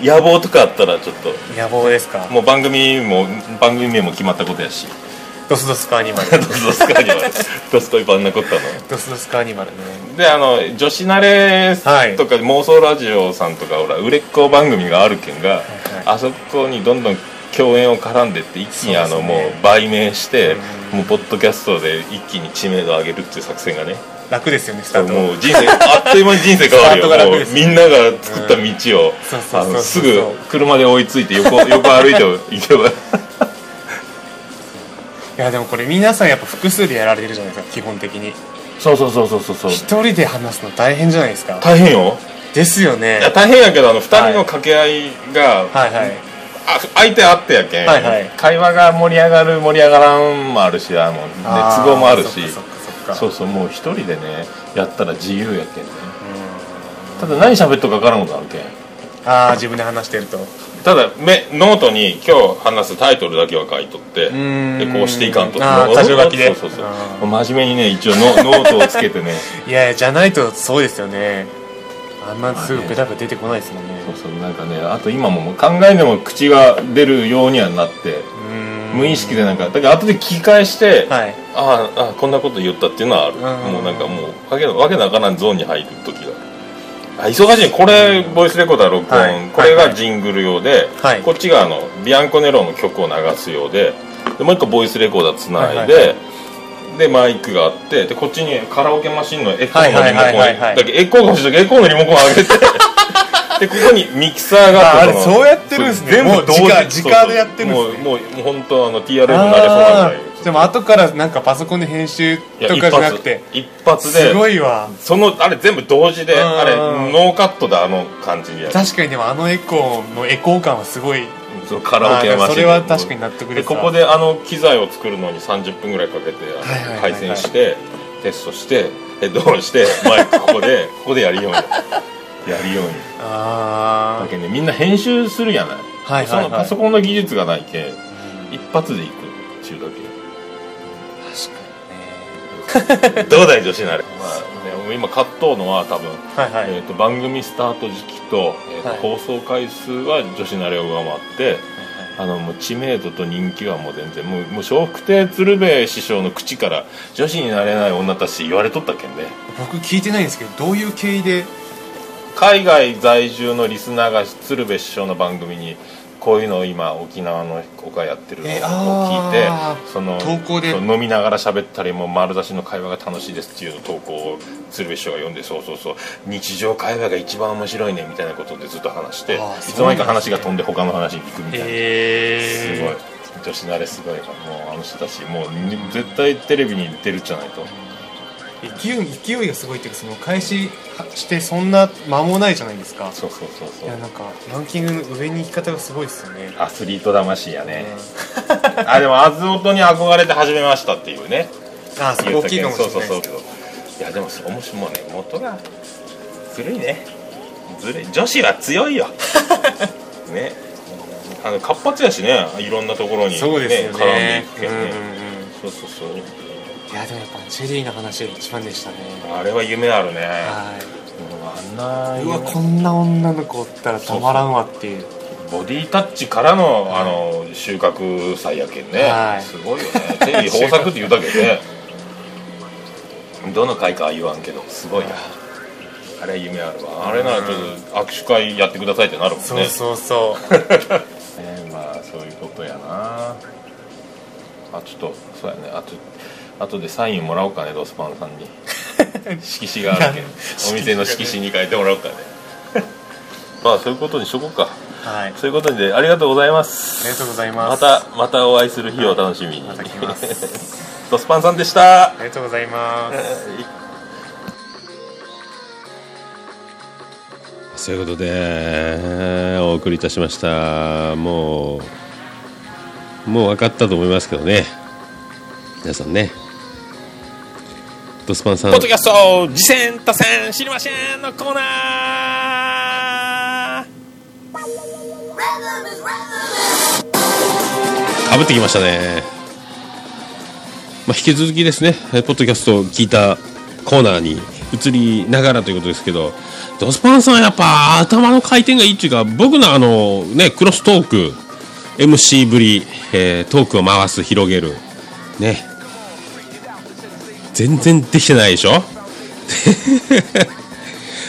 野望とかあったらちょっと。野望ですか？もう番組も番組名も決まったことやし。ドスドスカーニバル。ドスドスカーニバル。ドスコイパンナコッタの。ドスドスカーニバルね。であの女子慣れはい。とか、妄想ラジオさんとかほら売れっ子番組があるけんが、はいあそこにどんどん共演を絡んでって一気にあの、ねもう売名して、うん。もうポッドキャストで一気に知名度を上げるっていう作戦がね楽ですよねスタートもう人生あっという間に人生変わるよ。もう楽ですみんなが作った道を、すぐ車で追いついて横横歩いていけば。いやでもこれ皆さんやっぱ複数でやられてるじゃないですか基本的に。そうそうそうそうそう。そう一人で話すの大変じゃないですか。大変よ。ですよね。いや大変やけどあの2人の掛け合いが、はいはい。あ相手あってやけん、はいはい。会話が盛り上がる盛り上がらんもあるしあの、ね、あー都合もあるしか。そうそうもう一人でねやったら自由やけんね。ただ何喋っとか分からんことあるけん。ああ自分で話してると。ただめノートに今日話すタイトルだけは書いとってでん。こうしていかんと箇条書きで。そうそうそう。真面目にね一応ノ ノートをつけてね。いやいやじゃないとそうですよね。あんなすぐベタベタ出てこないですもんね。そうそうなんかねあと今も考えでも口が出るようにはなって無意識でなんかだから後で聞き返して、はい。あああこんなこと言ったっていうのはある、ん。もうなんかもうわけわけのわからんゾーンに入る時が。あ忙しい。これ、ボイスレコーダー録音、はい。これがジングル用で、はい。こっちがあのビアンコネロの曲を流す用ででもう一個ボイスレコーダーつないで、でマイクがあってでこっちにカラオケマシンのエコーのリモコンだけどエコーが欲しい時エコーのリモコン上げてでここにミキサーがあって。そのああれそうやってるんですね。全部もう同時でやってるんですね。もうもう本当あの TRF になれそうなぐらでも後からなんかパソコンで編集とかじゃなくて。一発で。すごいわ。そのあれ全部同時でうんあれノーカットであの感じに確かにでもあのエコーのエコー感はすごい。そうカラオケマシン。それは確かに納得ですここであの機材を作るのに30分ぐらいかけて配線してテストしてヘッドホンしてマイクここでここでやるようにやるように。あだけどねみんな編集するやない,、はいはいはい。そのパソコンの技術がないけん一発でいくっていうだけ。どうだい女子なれ、まあね、今買っとうのは多分、あはいはい。えー、と番組スタート時期と,、えーとはい。放送回数は女子なれを上回ってあのもう知名度と人気はもう全然もうもう笑福亭鶴瓶師匠の口から女子になれない女たち言われとったけんね。僕聞いてないんですけどどういう経緯で海外在住のリスナーが鶴瓶師匠の番組にこういうのを今沖縄の子がやってるのを聞いて、あー。その投稿で。飲みながら喋ったりもう丸出しの会話が楽しいですっていう投稿を鶴瓶師匠が読んでそうそうそう。日常会話が一番面白いねみたいなことでずっと話していあーつの間にか話が飛んで他の話に行くみたいな、へすごい。女子慣れすごいもうあの人たちもう絶対テレビに出るじゃないと勢い勢いがすごいっていうかその開始してそんな間もないじゃないですか。そうそうそうそいうやなんかランキングの上に行き方がすごいですよね。アスリート魂やね、あでもアズオトに憧れて始めましたっていうね。あそこ大きいかもしれないそうそうそういやでもそう面白いもうね元がずるいね。ずるい。女子は強いよ。ね。あの活発やしね。いろんなところに、ね、そうですよ絡んでいねくけどね、うんうんうん。そうそうそういやでもやっぱチェリーの話が一番でしたね。あれは夢あるね。はうんあんないうわこんな女の子おったらたまらんわっていう。ボディタッチからのあの収穫祭やけんね、はい。すごいよね。テレビ豊作って言うたけどね。どの回かは言わんけどすごいな。あれは夢あるわ。あれならちょっと握手会やってくださいってなるもんね。そうそうそう。ねまあそういうことやな。あちょっとそうやね。あとあとでサインもらおうかねドスパンさんに。色紙があるけん お店の色紙に書いてもらおうかね。まあそういうことにしとこうか。はい。あそういうことでありがとうございます。りがとうございまますたまたお会いする日を楽しみに、また来ます。ドスパンさんでした。ありがとうございます。そういうことでお送りいたしました。もうもう分かったと思いますけどね。皆さんねドスパンさんポッドキャスト次戦多戦知りません。のコーナーかぶってきましたね、まあ、引き続きですねえポッドキャストを聞いたコーナーに移りながらということですけどドスパンさんはやっぱ頭の回転がいいっていうか僕のあのねクロストーク MC ぶり、えートークを回す広げるね全然できてないでしょ？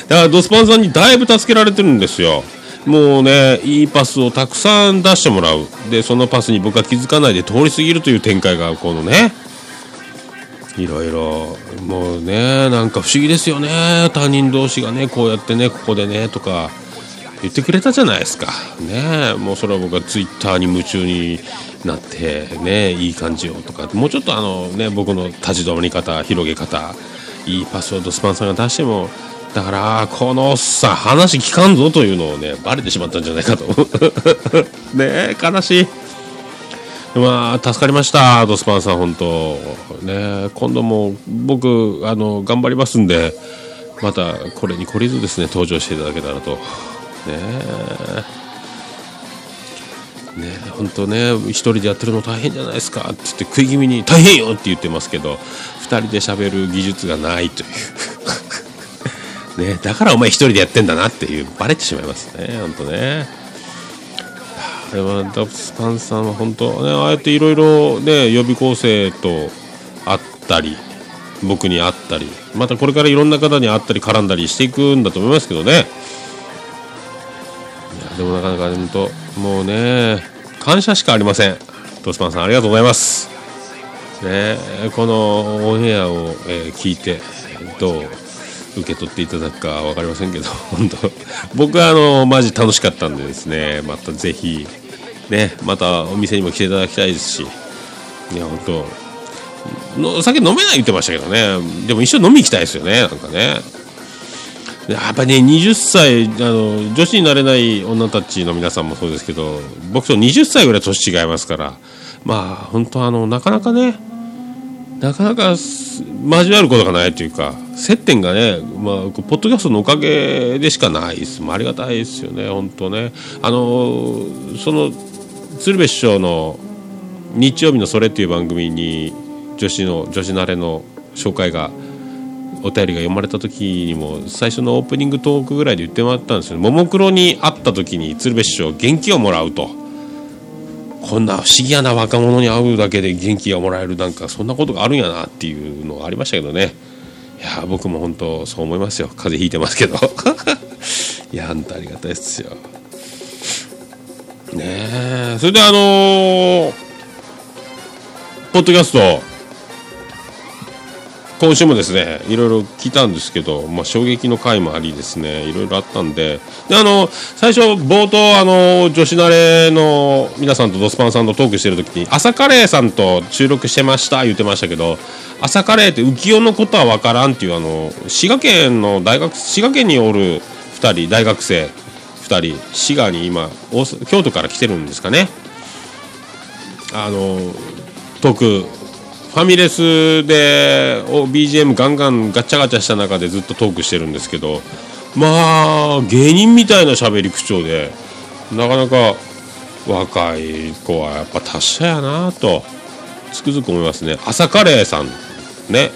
だからドスパンさんにだいぶ助けられてるんですよ。もうねいいパスをたくさん出してもらう。でそのパスに僕は気づかないで通り過ぎるという展開がこのねいろいろ。もうねなんか不思議ですよね。他人同士がねこうやってねここでねとか。言ってくれたじゃないですか。ねもうそれは僕はツイッターに夢中になってねいい感じよとか。もうちょっとあのね僕の立ち止まり方広げ方いいパスをドスパンさんが出してもだからこのおっさん話聞かんぞというのをねバレてしまったんじゃないかと。ね悲しい。まあ助かりましたドスパンさん本当。ね今度も僕あの頑張りますんでまたこれに懲りずですね登場していただけたらと。ね。えね本当ね一人でやってるの大変じゃないですか。って言って食い気味に大変よって言ってますけど二人で喋る技術がないという。ねだからお前一人でやってんだなっていうバレてしまいますね本当ね。でもダブスパンさんは本当ねああやっていろいろね予備校生と会ったり僕に会ったりまたこれからいろんな方に会ったり絡んだりしていくんだと思いますけどね。でもなかなか本当もうね感謝しかありません。ドスパンさんありがとうございます。ねこのオンエアを、えー聞いてどう受け取っていただくか分かりませんけど 本当僕はあのマジ楽しかったんでですねまたぜひねまたお店にも来ていただきたいですしいや本当のお酒飲めない言ってましたけどね。でも一緒に飲み行きたいですよねなんかね。やっぱね20歳あの女子になれない女たちの皆さんもそうですけど僕と20歳ぐらい年違いますからまあ本当あのなかなかねなかなか交わることがないというか接点がね、まあ、ポッドキャストのおかげでしかないです。ありがたいですよね本当ね。あのその鶴瓶師匠の日曜日のそれっていう番組に女子の女子慣れの紹介がお便りが読まれた時にも最初のオープニングトークぐらいで言ってもらったんですよ。ももクロに会った時に鶴瓶師匠元気をもらうと。こんな不思議やな若者に会うだけで元気がもらえるなんかそんなことがあるんやなっていうのがありましたけどね。いや僕も本当そう思いますよ。風邪ひいてますけど。いや本当ありがたいですよ。ねえそれであのーポッドキャスト今週もですねいろいろ聞いたんですけど、まあ、衝撃の回もありですね。いろいろあったんで。であの最初冒頭あの女子慣れの皆さんとドスパンさんとトークしてる時に朝カレーさんと収録してました言ってましたけど朝カレーって浮世のことは分からんっていうあの滋賀県の大学滋賀県におる2人大学生2人滋賀に今京都から来てるんですかね。あのトークファミレスで BGM ガンガンガチャガチャした中でずっとトークしてるんですけどまあ芸人みたいな喋り口調でなかなか若い子はやっぱ達者やなとつくづく思いますね。朝カレーさんね。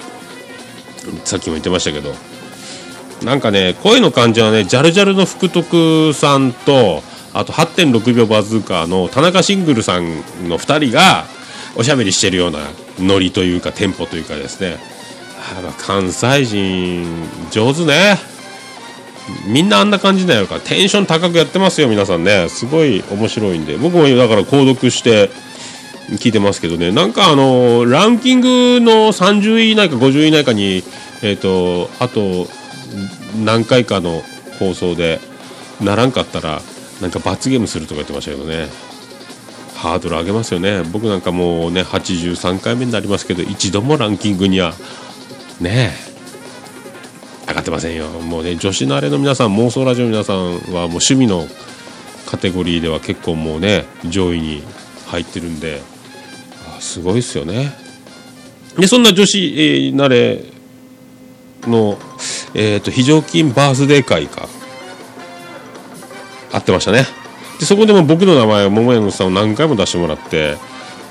さっきも言ってましたけど。なんかね声の感じはねジャルジャルの福徳さんとあと8.6秒バズーカーの田中シングルさんの2人がおしゃべりしてるようなノリというかテンポというかですね。あ関西人上手ね。みんなあんな感じだよか。テンション高くやってますよ皆さんね。すごい面白いんで。僕もだから購読して聞いてますけどね。なんかあのランキングの30位以内か50位以内かにえっ、とあと何回かの放送でならんかったらなんか罰ゲームするとか言ってましたけどね。ハードル上げますよね。僕なんかもうね83回目になりますけど一度もランキングにはね上がってませんよ。もうね女子慣れの皆さん妄想ラジオの皆さんはもう趣味のカテゴリーでは結構もうね上位に入ってるんですごいですよね。でそんな女子、えー慣れの、えー、と非常勤バースデー会か。合ってましたね。でそこでも僕の名前桃屋のさんを何回も出してもらって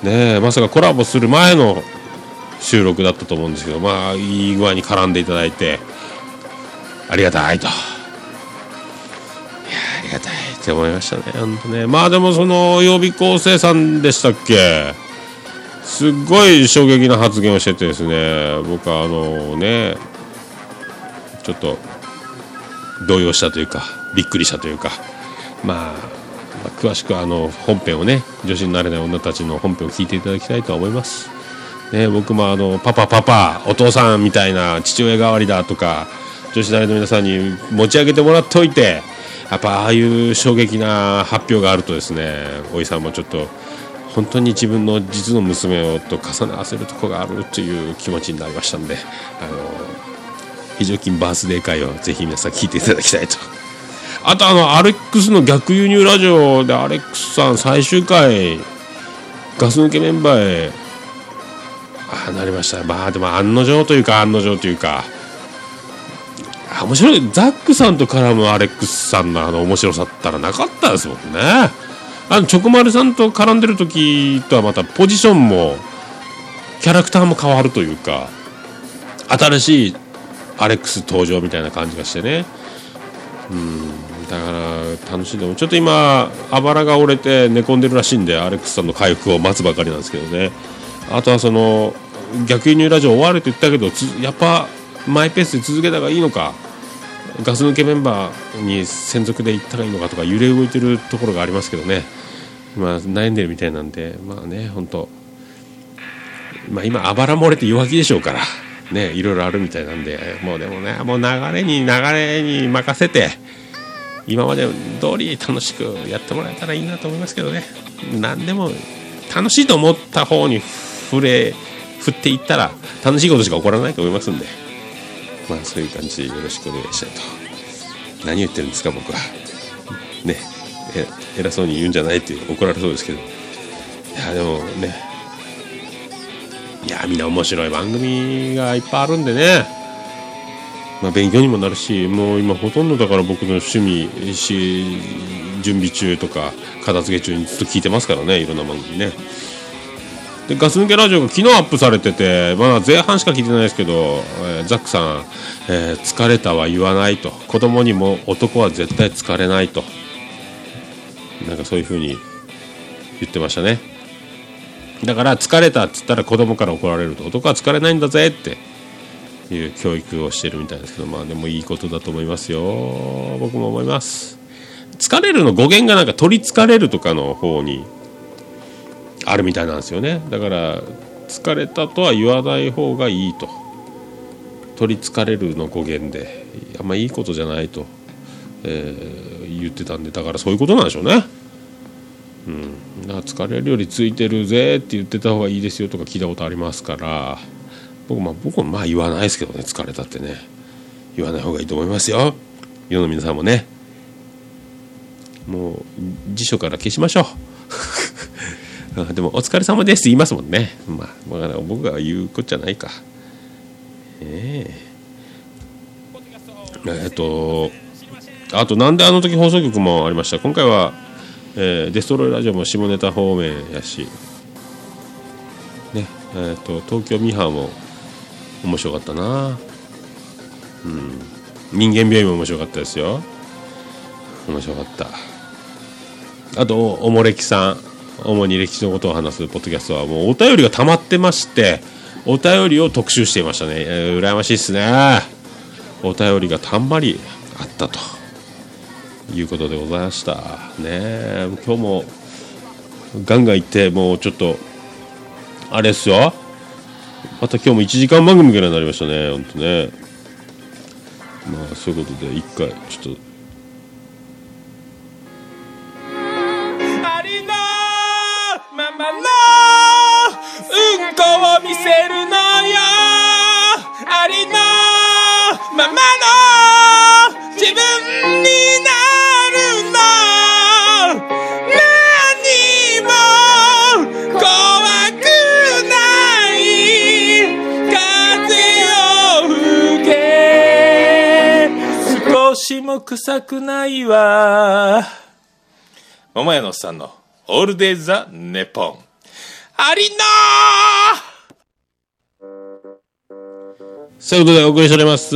ねまさかコラボする前の収録だったと思うんですけどまあいい具合に絡んでいただいてありがたいと。いやありがたいって思いましたね本当ね。まあでもその曜日構成さんでしたっけ？すっごい衝撃な発言をしててですね僕はあのねちょっと動揺したというかびっくりしたというか、まあ詳しくあの本編をね女子になれない女たちの本編を聞いていただきたいと思います。ね、僕もあのパパパパお父さんみたいな父親代わりだとか女子大の皆さんに持ち上げてもらっておいてやっぱああいう衝撃な発表があるとですねおいさんもちょっと本当に自分の実の娘をと重ね合わせるとこがあるという気持ちになりましたんであの非常勤バースデー会をぜひ皆さん聞いていただきたいと。あとあのアレックスの逆輸入ラジオでアレックスさん最終回ガス抜けメンバーへあなりました。まあでも案の定というか案の定というか。あ面白い。ザックさんと絡むアレックスさんのあの面白さったらなかったですもんね。あのチョコマルさんと絡んでる時とはまたポジションもキャラクターも変わるというか新しいアレックス登場みたいな感じがしてね。うん。だから楽しんでもちょっと今あばらが折れて寝込んでるらしいんでアレックスさんの回復を待つばかりなんですけどね。あとはその逆輸入ラジオ終わると言ったけどやっぱマイペースで続けた方がいいのか。ガス抜けメンバーに専属で行ったらいいのかとか揺れ動いてるところがありますけどね。今悩んでるみたいなんでまあね本当。まあ今あばら漏れて弱気でしょうから。ねいろいろあるみたいなんで。もうでもねもう流れに流れに任せて。今まで通り楽しくやってもらえたらいいなと思いますけどね。何でも楽しいと思った方に触れ振っていったら楽しいことしか起こらないと思いますんで。まあそういう感じでよろしくお願いしたいと。何言ってるんですか僕は。ね。え偉そうに言うんじゃないって怒られそうですけど。いやでもね。いやみんな面白い番組がいっぱいあるんでね。まあ、勉強にもなるしもう今ほとんどだから僕の趣味し準備中とか片付け中にずっと聞いてますからねいろんな番組ね。でガス抜けラジオが昨日アップされててまだ前半しか聞いてないですけど、えーザックさん、えー疲れたは言わないと。子供にも男は絶対疲れないと。なんかそういう風に言ってましたね。だから疲れたっつったら子供から怒られると。男は疲れないんだぜっていう教育をしてるみたいですけどまあでもいいことだと思いますよ。僕も思います。疲れるの語源がなんか取りつかれるとかの方にあるみたいなんですよね。だから疲れたとは言わない方がいいと。取りつかれるの語源で。あんまいいことじゃないと、えー言ってたんでだからそういうことなんでしょうね。うん。だから疲れるよりついてるぜって言ってた方がいいですよとか聞いたことありますから。僕,、まあ、僕もまあ言わないですけどね疲れたってね。言わない方がいいと思いますよ。世の皆さんもね。もう辞書から消しましょう。でも「お疲れ様です」って言いますもんね。まあ、まあ、僕が言うことじゃないか。ええ。えっとあとなんであの時放送局もありました。今回は、えーデストロイラジオも下ネタ方面やし。ねえっと東京ミハーも面白かったな。うん。人間病院も面白かったですよ。面白かった。あとおもれきさん。主に歴史のことを話すポッドキャストはもうお便りが溜まってましてお便りを特集していましたね、えー羨ましいっすね。お便りがたんまりあったと。いうことでございました。ね今日もガンガン行ってもうちょっとあれっすよ。また今日も1時間番組ぐらいになりましたね本当ね。まあそういうことで一回ちょっと。ありのままのうんこを見せるのよ。ありのままの自分。しも臭くないわ桃屋のおっさんのオールデイ・ザ・ネポン。ありなそういうことでお送りしております。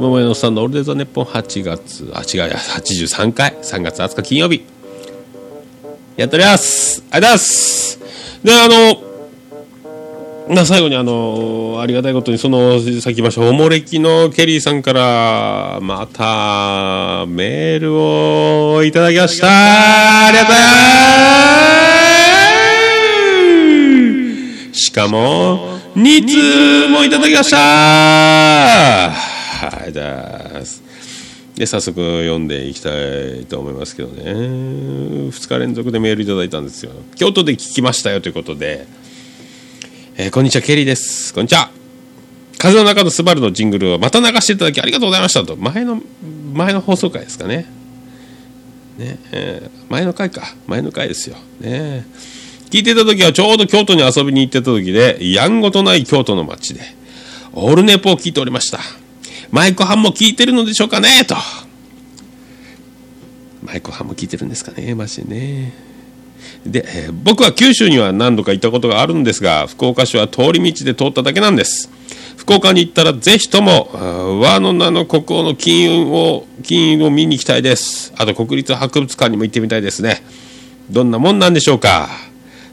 桃屋のおっさんのオールデイ・ザ・ネポン8月、あ、違うや、83回、3月20日金曜日。やっております。ありがとうございます。で、あの、な最後にあの、ありがたいことに、その、さっき言いました、おもれきのケリーさんから、また、メールをいただきました。ありがとうございます。しかも、2通もいただきましたはい、ありがとうございます。で、早速読んでいきたいと思いますけどね。2日連続でメールいただいたんですよ。京都で聞きましたよということで、えーこんにちは、ケリーです。こんにちは。風の中のスバルのジングルをまた流していただきありがとうございましたと。前の、前の放送回ですかね。ね、えー前の回か。前の回ですよ。ね。聞いてた時はちょうど京都に遊びに行ってた時で、やんごとない京都の街で、オールネポを聞いておりました。マイコハンも聞いてるのでしょうかねと。マイコハンも聞いてるんですかねマジでね。で、えー僕は九州には何度か行ったことがあるんですが、福岡市は通り道で通っただけなんです。福岡に行ったらぜひとも、和の名の国王の金運を、金運を見に行きたいです。あと国立博物館にも行ってみたいですね。どんなもんなんでしょうか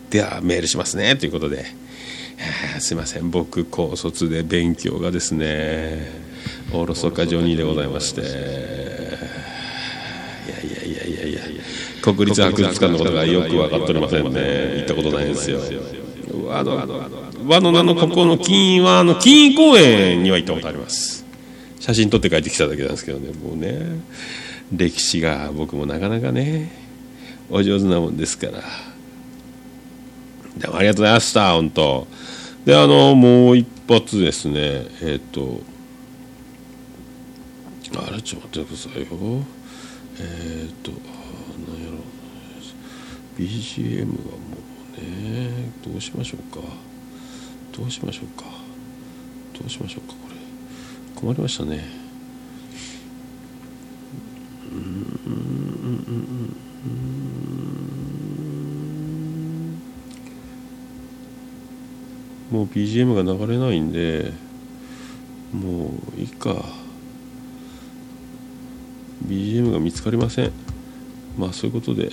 ではメールしますね。ということで。えすいません。僕、高卒で勉強がですね、おろそかジョニーでございまして。いやいやいやいやいや国立博物館のことがよく分かっておりませんね。行ったことないんですよ。あの和の名のここの金印はあの金印公園には行ったことあります。写真撮って帰ってきただけなんですけどね。もうね歴史が僕もなかなかねお上手なもんですから。でもありがとうございました本当。であのもう一発ですね。えっ、とあれちょっと待ってくださいよ。えっ、と BGM はもうねどうしましょうか。どうしましょうか。どうしましょうかこれ。困りましたね。うーんうんうん。もう BGM が流れないんでもういいか。BGM が見つかりません。まあそういうことで。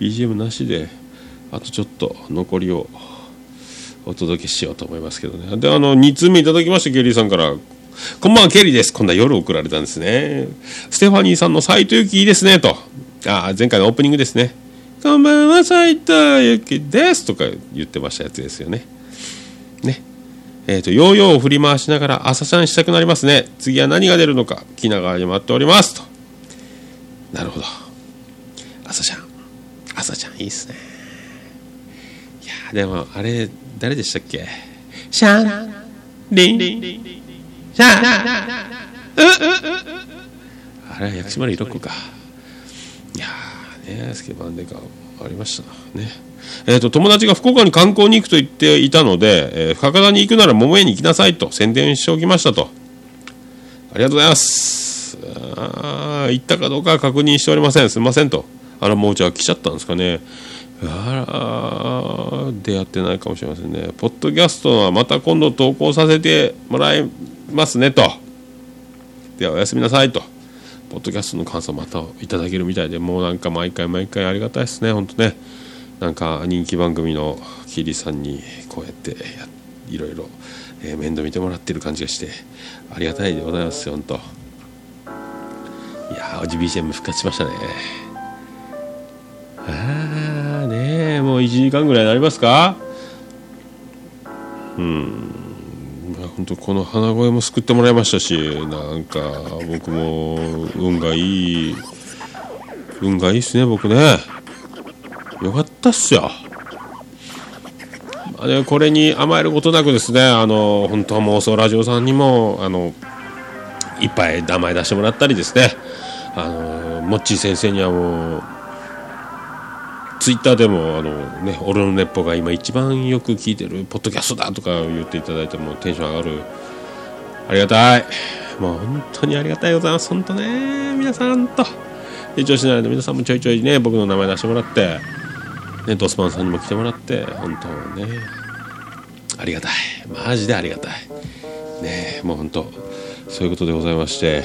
BGM なしであとちょっと残りをお届けしようと思いますけどね。であの2通目いただきましたケリーさんからこんばんはケリーです。こんな夜送られたんですね。ステファニーさんの斎藤由貴いいですねと。あ前回のオープニングですね。こんばんは斎藤由貴です。とか言ってましたやつですよね。ね。えーと、ヨーヨーを振り回しながら朝シャンしたくなりますね。次は何が出るのか気長に待っております。と。なるほど。朝シャン。朝ちゃんいいっすね。いやでもあれ誰でしたっけ？シャンリン。シャン。あれは薬師丸いろっこか。いやーねスケバンデカありましたね。えーと、友達が福岡に観光に行くと言っていたので、えー、博多に行くなら桃江に行きなさいと宣伝しておきましたと。ありがとうございます。あ行ったかどうかは確認しておりません。すみませんと。あらもうじゃあ来ちゃったんですかね。あら出会ってないかもしれませんね。ポッドキャストはまた今度投稿させてもらいますねと。ではおやすみなさいと。ポッドキャストの感想またいただけるみたいでもうなんか毎回毎回ありがたいですね。本当ね。なんか人気番組のキリさんにこうやっていろいろ、えー、面倒見てもらってる感じがしてありがたいでございますよ本当。いやーおじ BGM 復活しましたね。ああねもう1時間ぐらいになりますか？うん。本当この鼻声も救ってもらいましたしなんか僕も運がいい運がいいっすね僕ね。よかったっすよ。あねこれに甘えることなくですねあの本当は妄想ラジオさんにもあのいっぱい名前出してもらったりですね。あのモッチー先生にはもうツイッターでもあの、ね、俺の熱歩が今一番よく聞いてるポッドキャストだとか言っていただいてもテンション上がる。ありがたい。もう本当にありがたいございます本当ね。皆さんと。一応しないで皆さんもちょいちょいね僕の名前出してもらって。ねドスパンさんにも来てもらって。本当ね。ありがたい。マジでありがたい。ねもう本当。そういうことでございまして。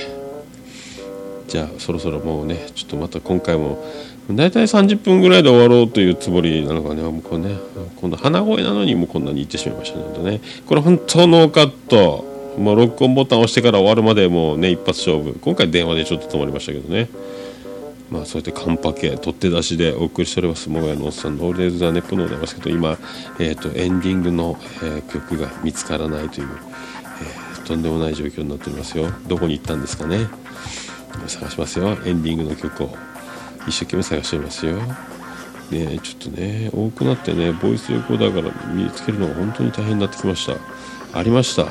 じゃあそろそろもうねちょっとまた今回も大体30分ぐらいで終わろうというつもりなのかね、もうこれね、今度鼻声なのにもうこんなに言ってしまいましたのでね、これ本当ノーカット、もう録音ボタンを押してから終わるまでもうね、一発勝負、今回電話でちょっと止まりましたけどね、まあそうやってカンパケ、取って出しでお送りしております、もがやのおっさんのオールデイズ・ザ・ネップでございますけど、今、えーと、エンディングの、えー、曲が見つからないという、えー、とんでもない状況になっておりますよ。どこに行ったんですかね。探しますよ、エンディングの曲を。一生懸命探していますよ。ねちょっとね、多くなってね、ボイスレコーダーから見つけるのが本当に大変になってきました。ありました。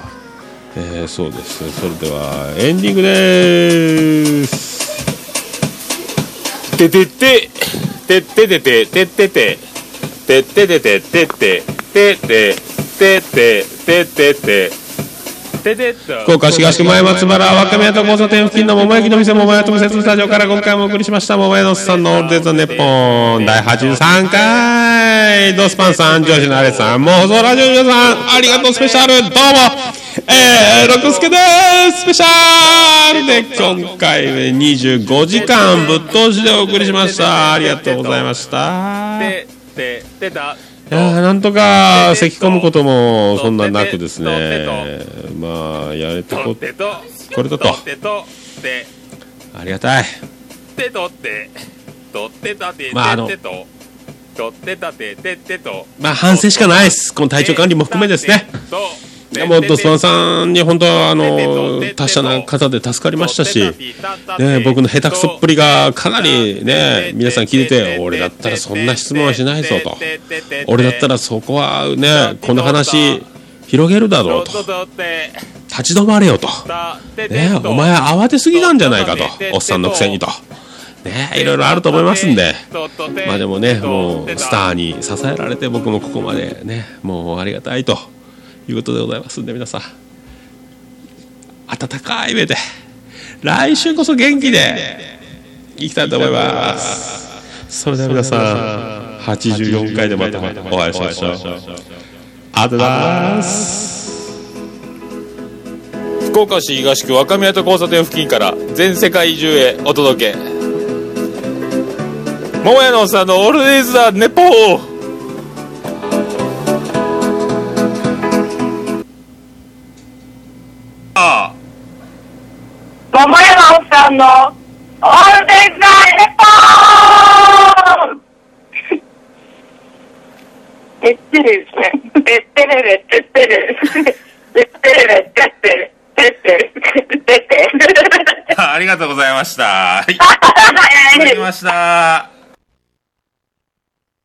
えー、そうです。それでは、エンディングでーす。ててて、てててて、ててて、てててて、てて、てて、てて、てて、て福岡市東区前松原若宮と交差点付近の桃焼きの店桃屋特設スタジオから今回もお送りしました桃屋のさんのオールデートネッポン第83回ドスパンさん上司のアレさんもう放送ラジオの皆さんありがとうスペシャルどうもえー、六助ですスペシャルで今回25時間ぶっ通しでお送りしましたありがとうございましたでで出たいやなんとか咳込むこともそんななくですね。まあやれてここれだと。ありがたい。まああのとってたててってとまあ反省しかないですこの体調管理も含めですねいやもうドスマンさんに本当はあの達者な方で助かりましたし、ね、僕の下手くそっぷりがかなりね皆さん聞いてて俺だったらそんな質問はしないぞと。俺だったらそこはねこの話広げるだろうと。立ち止まれよと、ね、お前慌てすぎなんじゃないかとおっさんのくせにと。ね、いろいろあると思いますんで、まあでもね、もうスターに支えられて僕もここまでね、もうありがたいということでございますんで、皆さん、温かい目で、来週こそ元気でいきたいと思います。それでは皆さん、84回でまたお会いしましょう。ありがとうございます。福岡市東区若宮と交差点付近から全世界中へお届け桃屋のおっさんのオールデイズ・ザ・ネポー桃山さんのオールデイズ・ザ・レポーえってるですね。えってれれってってる。えってれれってってる。てってる。てってる。あありがとうございました。い、ただきました。